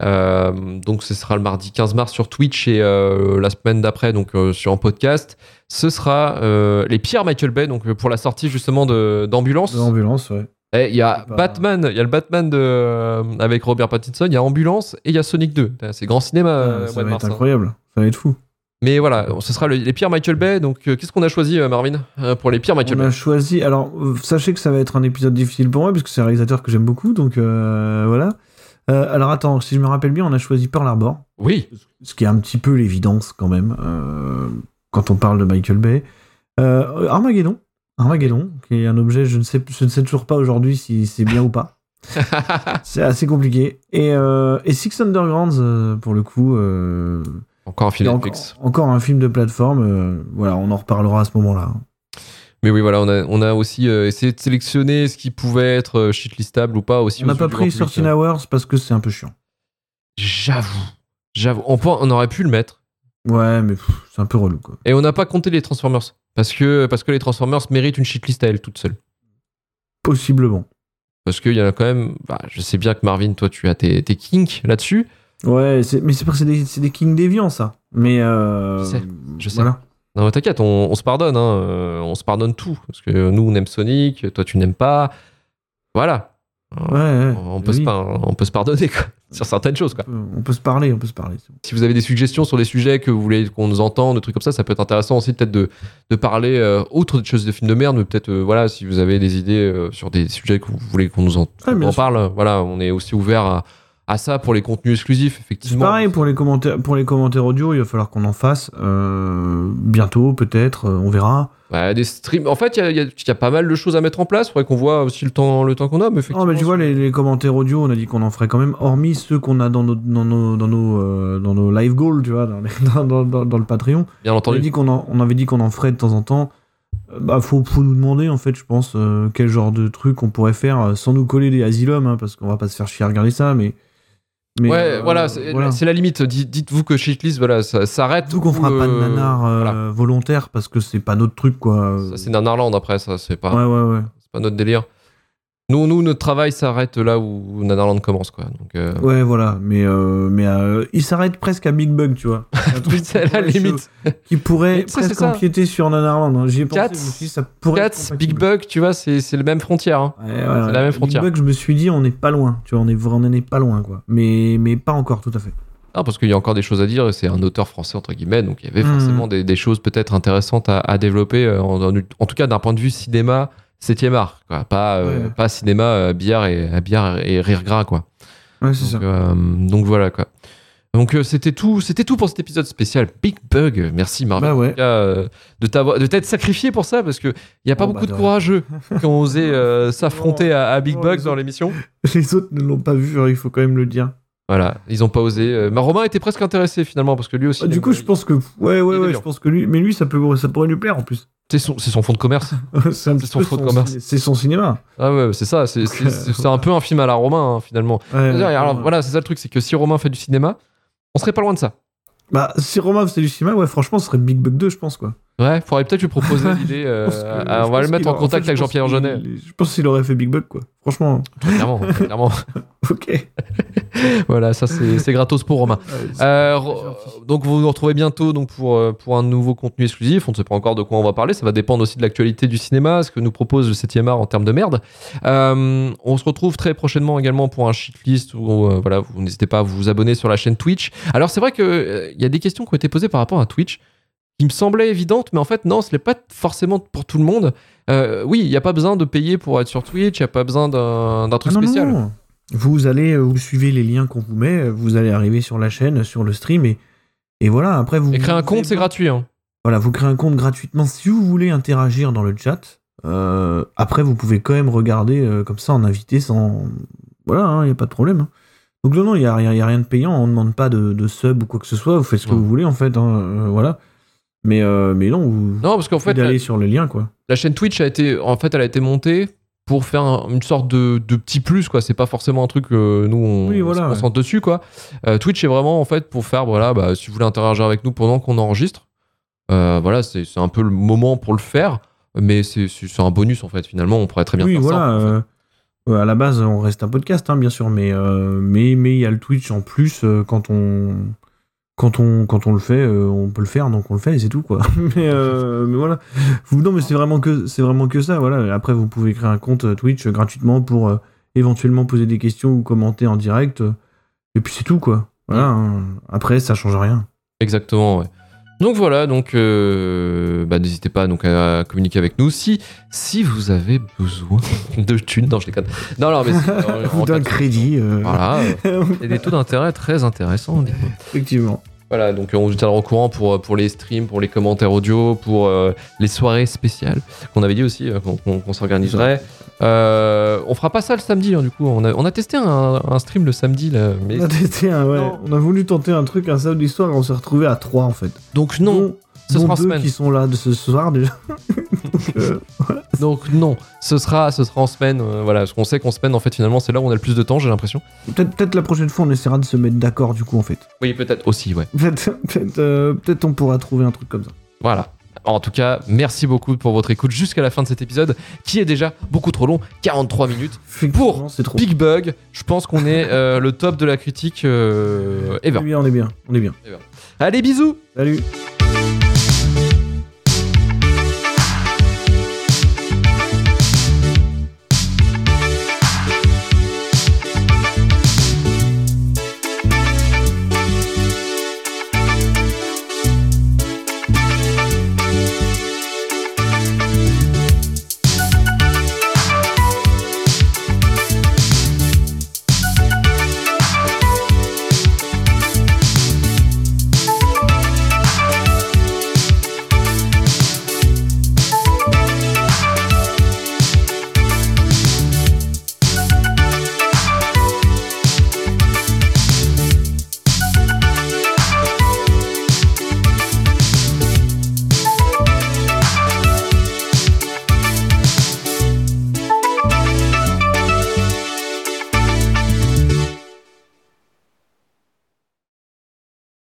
donc ce sera le mardi 15 mars sur Twitch et la semaine d'après donc sur un podcast. Ce sera les pires Michael Bay donc pour la sortie justement d'Ambulance. De l'ambulance, ouais. Il y a Batman, il y a le Batman de, euh, avec Robert Pattinson, il y a Ambulance et il y a Sonic 2. C'est grand cinéma. Ah, ça mois de va mars, être hein. incroyable. Ça va être fou. Mais voilà, ce sera le- les pires Michael Bay. Donc, euh, qu'est-ce qu'on a choisi, euh, Marvin, euh, pour les pires Michael On Bay a choisi. Alors, sachez que ça va être un épisode difficile pour moi, parce que c'est un réalisateur que j'aime beaucoup, donc voilà. Alors, attends, si je me rappelle bien, on a choisi Pearl Harbor, Oui, ce qui est un petit peu l'évidence quand même, quand on parle de Michael Bay. Armageddon. Armageddon, qui est un objet, je ne sais, je ne sais toujours pas aujourd'hui si c'est bien ou pas. c'est assez compliqué. Et, et Six Undergrounds, pour le coup, encore un film Netflix. encore, un film de plateforme. euh, voilà, on en reparlera à ce moment-là. Mais oui, voilà, on a, on a aussi euh, essayé de sélectionner ce qui pouvait être euh, shitlistable ou pas aussi. On n'a pas pris grand public. 13 Hours parce que c'est un peu chiant. J'avoue, j'avoue. On, peut- on aurait pu le mettre. Ouais, mais c'est un peu relou, quoi. Et on n'a pas compté les Transformers. Parce que, parce que les Transformers méritent une shitlist à elles toutes seules. Possiblement. Parce qu'il y en a quand même. bah, je sais bien que Marvin, toi, tu as tes, tes kinks là-dessus. Ouais, mais c'est parce que c'est des, c'est des kings déviants, ça. Mais euh, Je sais, je sais. Voilà. Non, mais t'inquiète, on, on se pardonne. Hein, euh, on se pardonne tout. Parce que nous, on aime Sonic, toi, tu n'aimes pas. Voilà. Ouais, ouais. On, peut oui. se, par- on peut se pardonner quoi, sur certaines choses. Quoi. On peut- On peut se parler, on peut se parler. Si vous avez des suggestions sur des sujets que vous voulez qu'on nous entende, des trucs comme ça, ça peut être intéressant aussi peut-être de, de parler euh, autre des choses de films de merde, mais peut-être euh, voilà, si vous avez des idées euh, sur des sujets que vous voulez qu'on nous en, Ah, parle, euh, voilà, on est aussi ouvert à, à ça pour les contenus exclusifs, C'est effectivement. pareil pour les commentaires, pour les commentaires audio, il va falloir qu'on en fasse euh, bientôt, peut-être, euh, on verra. Ouais, des streams. En fait, il y a, y y pas mal de choses à mettre en place. Faudrait qu'on voit aussi le temps, le temps qu'on a, mais effectivement. Non, mais tu vois, les, les commentaires audio, on a dit qu'on en ferait quand même, hormis ceux qu'on a dans nos, dans nos, dans nos, euh, dans nos live goals, tu vois, dans, les- dans, dans- dans- dans le Patreon. bien On, entendu. avait dit qu'on en, on avait dit qu'on en ferait de temps en temps. Bah, faut, faut nous demander, en fait, je pense, euh, quel genre de truc on pourrait faire sans nous coller des asylums, hein, parce qu'on va pas se faire chier à regarder ça, mais. Mais ouais, euh, voilà, c'est voilà. la limite. Dites- Dites-vous que Shitlist, voilà, ça s'arrête. Surtout qu'on fera pas de euh, nanar euh, voilà. volontaire parce que c'est pas notre truc, quoi. Ça, c'est Nanarland après, ça, c'est pas. Ouais, ouais, ouais. C'est pas notre délire. Nous, nous notre travail s'arrête là où Nanarland commence, quoi. Donc, euh, Ouais, voilà, mais, euh, mais euh, il s'arrête presque à Big Bug, tu vois. Un truc c'est qui la pourrait limite. Qui pourrait c'est presque ça. empiéter sur Nanarland. hein. J'y ai pensé, Cats, ça pourrait être Cats, Big. Bug, tu vois, c'est c'est le même frontière. hein. Ouais, ouais. la même Big frontière. Bug, je me suis dit, on n'est pas loin. Tu vois, on est, on est pas loin, quoi. Mais, mais pas encore, tout à fait. Ah, parce qu'il y a encore des choses à dire c'est un auteur français, entre guillemets, donc il y avait Mhm. forcément des, des choses peut-être intéressantes à, à développer, en, en- en tout cas d'un point de vue cinéma, 7 art, quoi. Pas, euh, Ouais. pas cinéma euh, bière, et, bière et rire gras, quoi. Ouais, c'est ça. Donc, euh, donc voilà, quoi. Donc euh, c'était tout, c'était tout pour cet épisode spécial Big Bug. Merci Marvel Bah ouais. euh, de t'avoir, de t'être sacrifié pour ça parce que il y a pas Oh, beaucoup bah, de courageux qui ont osé euh, s'affronter à, à Big Non, Bug dans l'émission. Les autres ne l'ont pas vu, hein, il faut quand même le dire. Voilà, ils ont pas osé. Euh, mais Romain était presque intéressé finalement parce que lui aussi. Ah, du coup, je pense que. Ouais, ouais, ouais, je pense que lui. Mais lui, ça, peut, ça pourrait lui plaire en plus. c'est son, c'est son fond de commerce. c'est son fond de commerce. C'est son cinéma. Ah ouais, c'est ça. C'est, c'est un peu un film à la Romain hein, finalement. Ouais, C'est-à-dire, ouais, alors ouais. voilà, c'est ça le truc, c'est que si Romain fait du cinéma, on serait pas loin de ça. Bah, si Romain faisait du cinéma, ouais, franchement, ce serait Big Bug 2, je pense, quoi. Ouais, faudrait peut-être lui proposer l'idée. euh, on va le mettre en contact fait, avec je Jean-Pierre Jeunet. Je pense qu'il aurait fait Big Bug, quoi. Franchement, clairement, clairement. ok. voilà, ça c'est, c'est gratos pour Romain. Euh, donc vous nous retrouvez bientôt donc pour, euh, pour un nouveau contenu exclusif. On ne sait pas encore de quoi on va parler. Ça va dépendre aussi de l'actualité du cinéma, ce que nous propose le 7e art en termes de merde. Euh, on se retrouve très prochainement également pour un shitlist où voilà, vous n'hésitez pas à vous abonner sur la chaîne Twitch. Alors c'est vrai qu'il y a des questions qui ont été posées par rapport à Twitch qui me semblaient évidentes, mais en fait non, ce n'est pas forcément pour tout le monde. Euh, oui, il n'y a pas besoin de payer pour être sur Twitch, il n'y a pas besoin d'un, truc Ah non, spécial. non. Vous allez, euh, vous suivez les liens qu'on vous met, euh, vous allez arriver sur la chaîne, sur le stream, et, et voilà, après vous... Et créer un compte, c'est gratuit. hein. Voilà, vous créez un compte gratuitement. Si vous voulez interagir dans le chat, euh, après vous pouvez quand même regarder euh, comme ça en invité sans... Voilà, il n'y a pas de problème. hein. Donc non, non, il n'y a, rien- y a rien de payant, on ne demande pas de, de sub ou quoi que ce soit, vous faites ce que vous voulez en fait, hein, euh, voilà. Mais, euh, mais non, vous... Non, parce qu'en fait, d'aller sur le lien, quoi. la chaîne Twitch a été, en fait, elle a été montée pour faire un- une sorte de, de petit plus, quoi. C'est pas forcément un truc que nous on, Oui, on se ouais. concentre dessus, quoi. Euh, Twitch est vraiment en fait pour faire, voilà, bah, si vous voulez interagir avec nous pendant qu'on enregistre, euh, voilà, c'est c'est un peu le moment pour le faire, mais c'est c'est- un bonus en fait. Finalement, on pourrait très bien oui, faire voilà. ça. en fait. euh, à la base, on reste un podcast, hein, bien sûr, mais euh, mais mais il y a le Twitch en plus euh, quand on quand on le fait, euh, on peut le faire, donc on le fait et c'est tout quoi. mais euh, mais voilà. Non, mais c'est vraiment que vraiment que ça. Voilà. Après, vous pouvez créer un compte euh, Twitch gratuitement pour éventuellement poser des questions ou commenter en direct. et puis c'est tout quoi. Hein. Après, ça change rien. Exactement, ouais. Donc voilà, donc euh, bah, n'hésitez pas donc à communiquer avec nous si si vous avez besoin de thunes. Non, je déconne. Non, non, mais cas de- crédit. euh, Voilà, euh, et des taux d'intérêt très intéressants. Effectivement. Voilà, donc euh, on vous tiendra au courant pour, pour les streams, pour les commentaires audio, pour euh, les soirées spéciales qu'on avait dit aussi euh, qu'on s'organiserait. Euh, on fera pas ça le samedi, hein, du coup. On a, on a testé un, un stream le samedi, là, mais On a testé un, ouais. Non. On a voulu tenter un truc un samedi soir et on s'est retrouvé à trois en fait. donc non, Dont- ce dont sera en deux semaine. qui sont là de ce soir déjà. Donc, euh, Donc non, ce sera, ce sera en semaine. euh, voilà, parce qu'on sait qu'en semaine, en fait, finalement, c'est là où on a le plus de temps, j'ai l'impression. peut-être la prochaine fois on essaiera de se mettre d'accord du coup en fait. Oui, peut-être aussi, ouais. Peut-être euh, peut-être on pourra trouver un truc comme ça. Voilà. En tout cas, merci beaucoup pour votre écoute jusqu'à la fin de cet épisode, qui est déjà beaucoup trop long, 43 minutes. Trop. Big Bug, je pense qu'on est euh, le top de la critique euh, On ever. est bien, on est bien, on est bien. Allez, bisous Salut.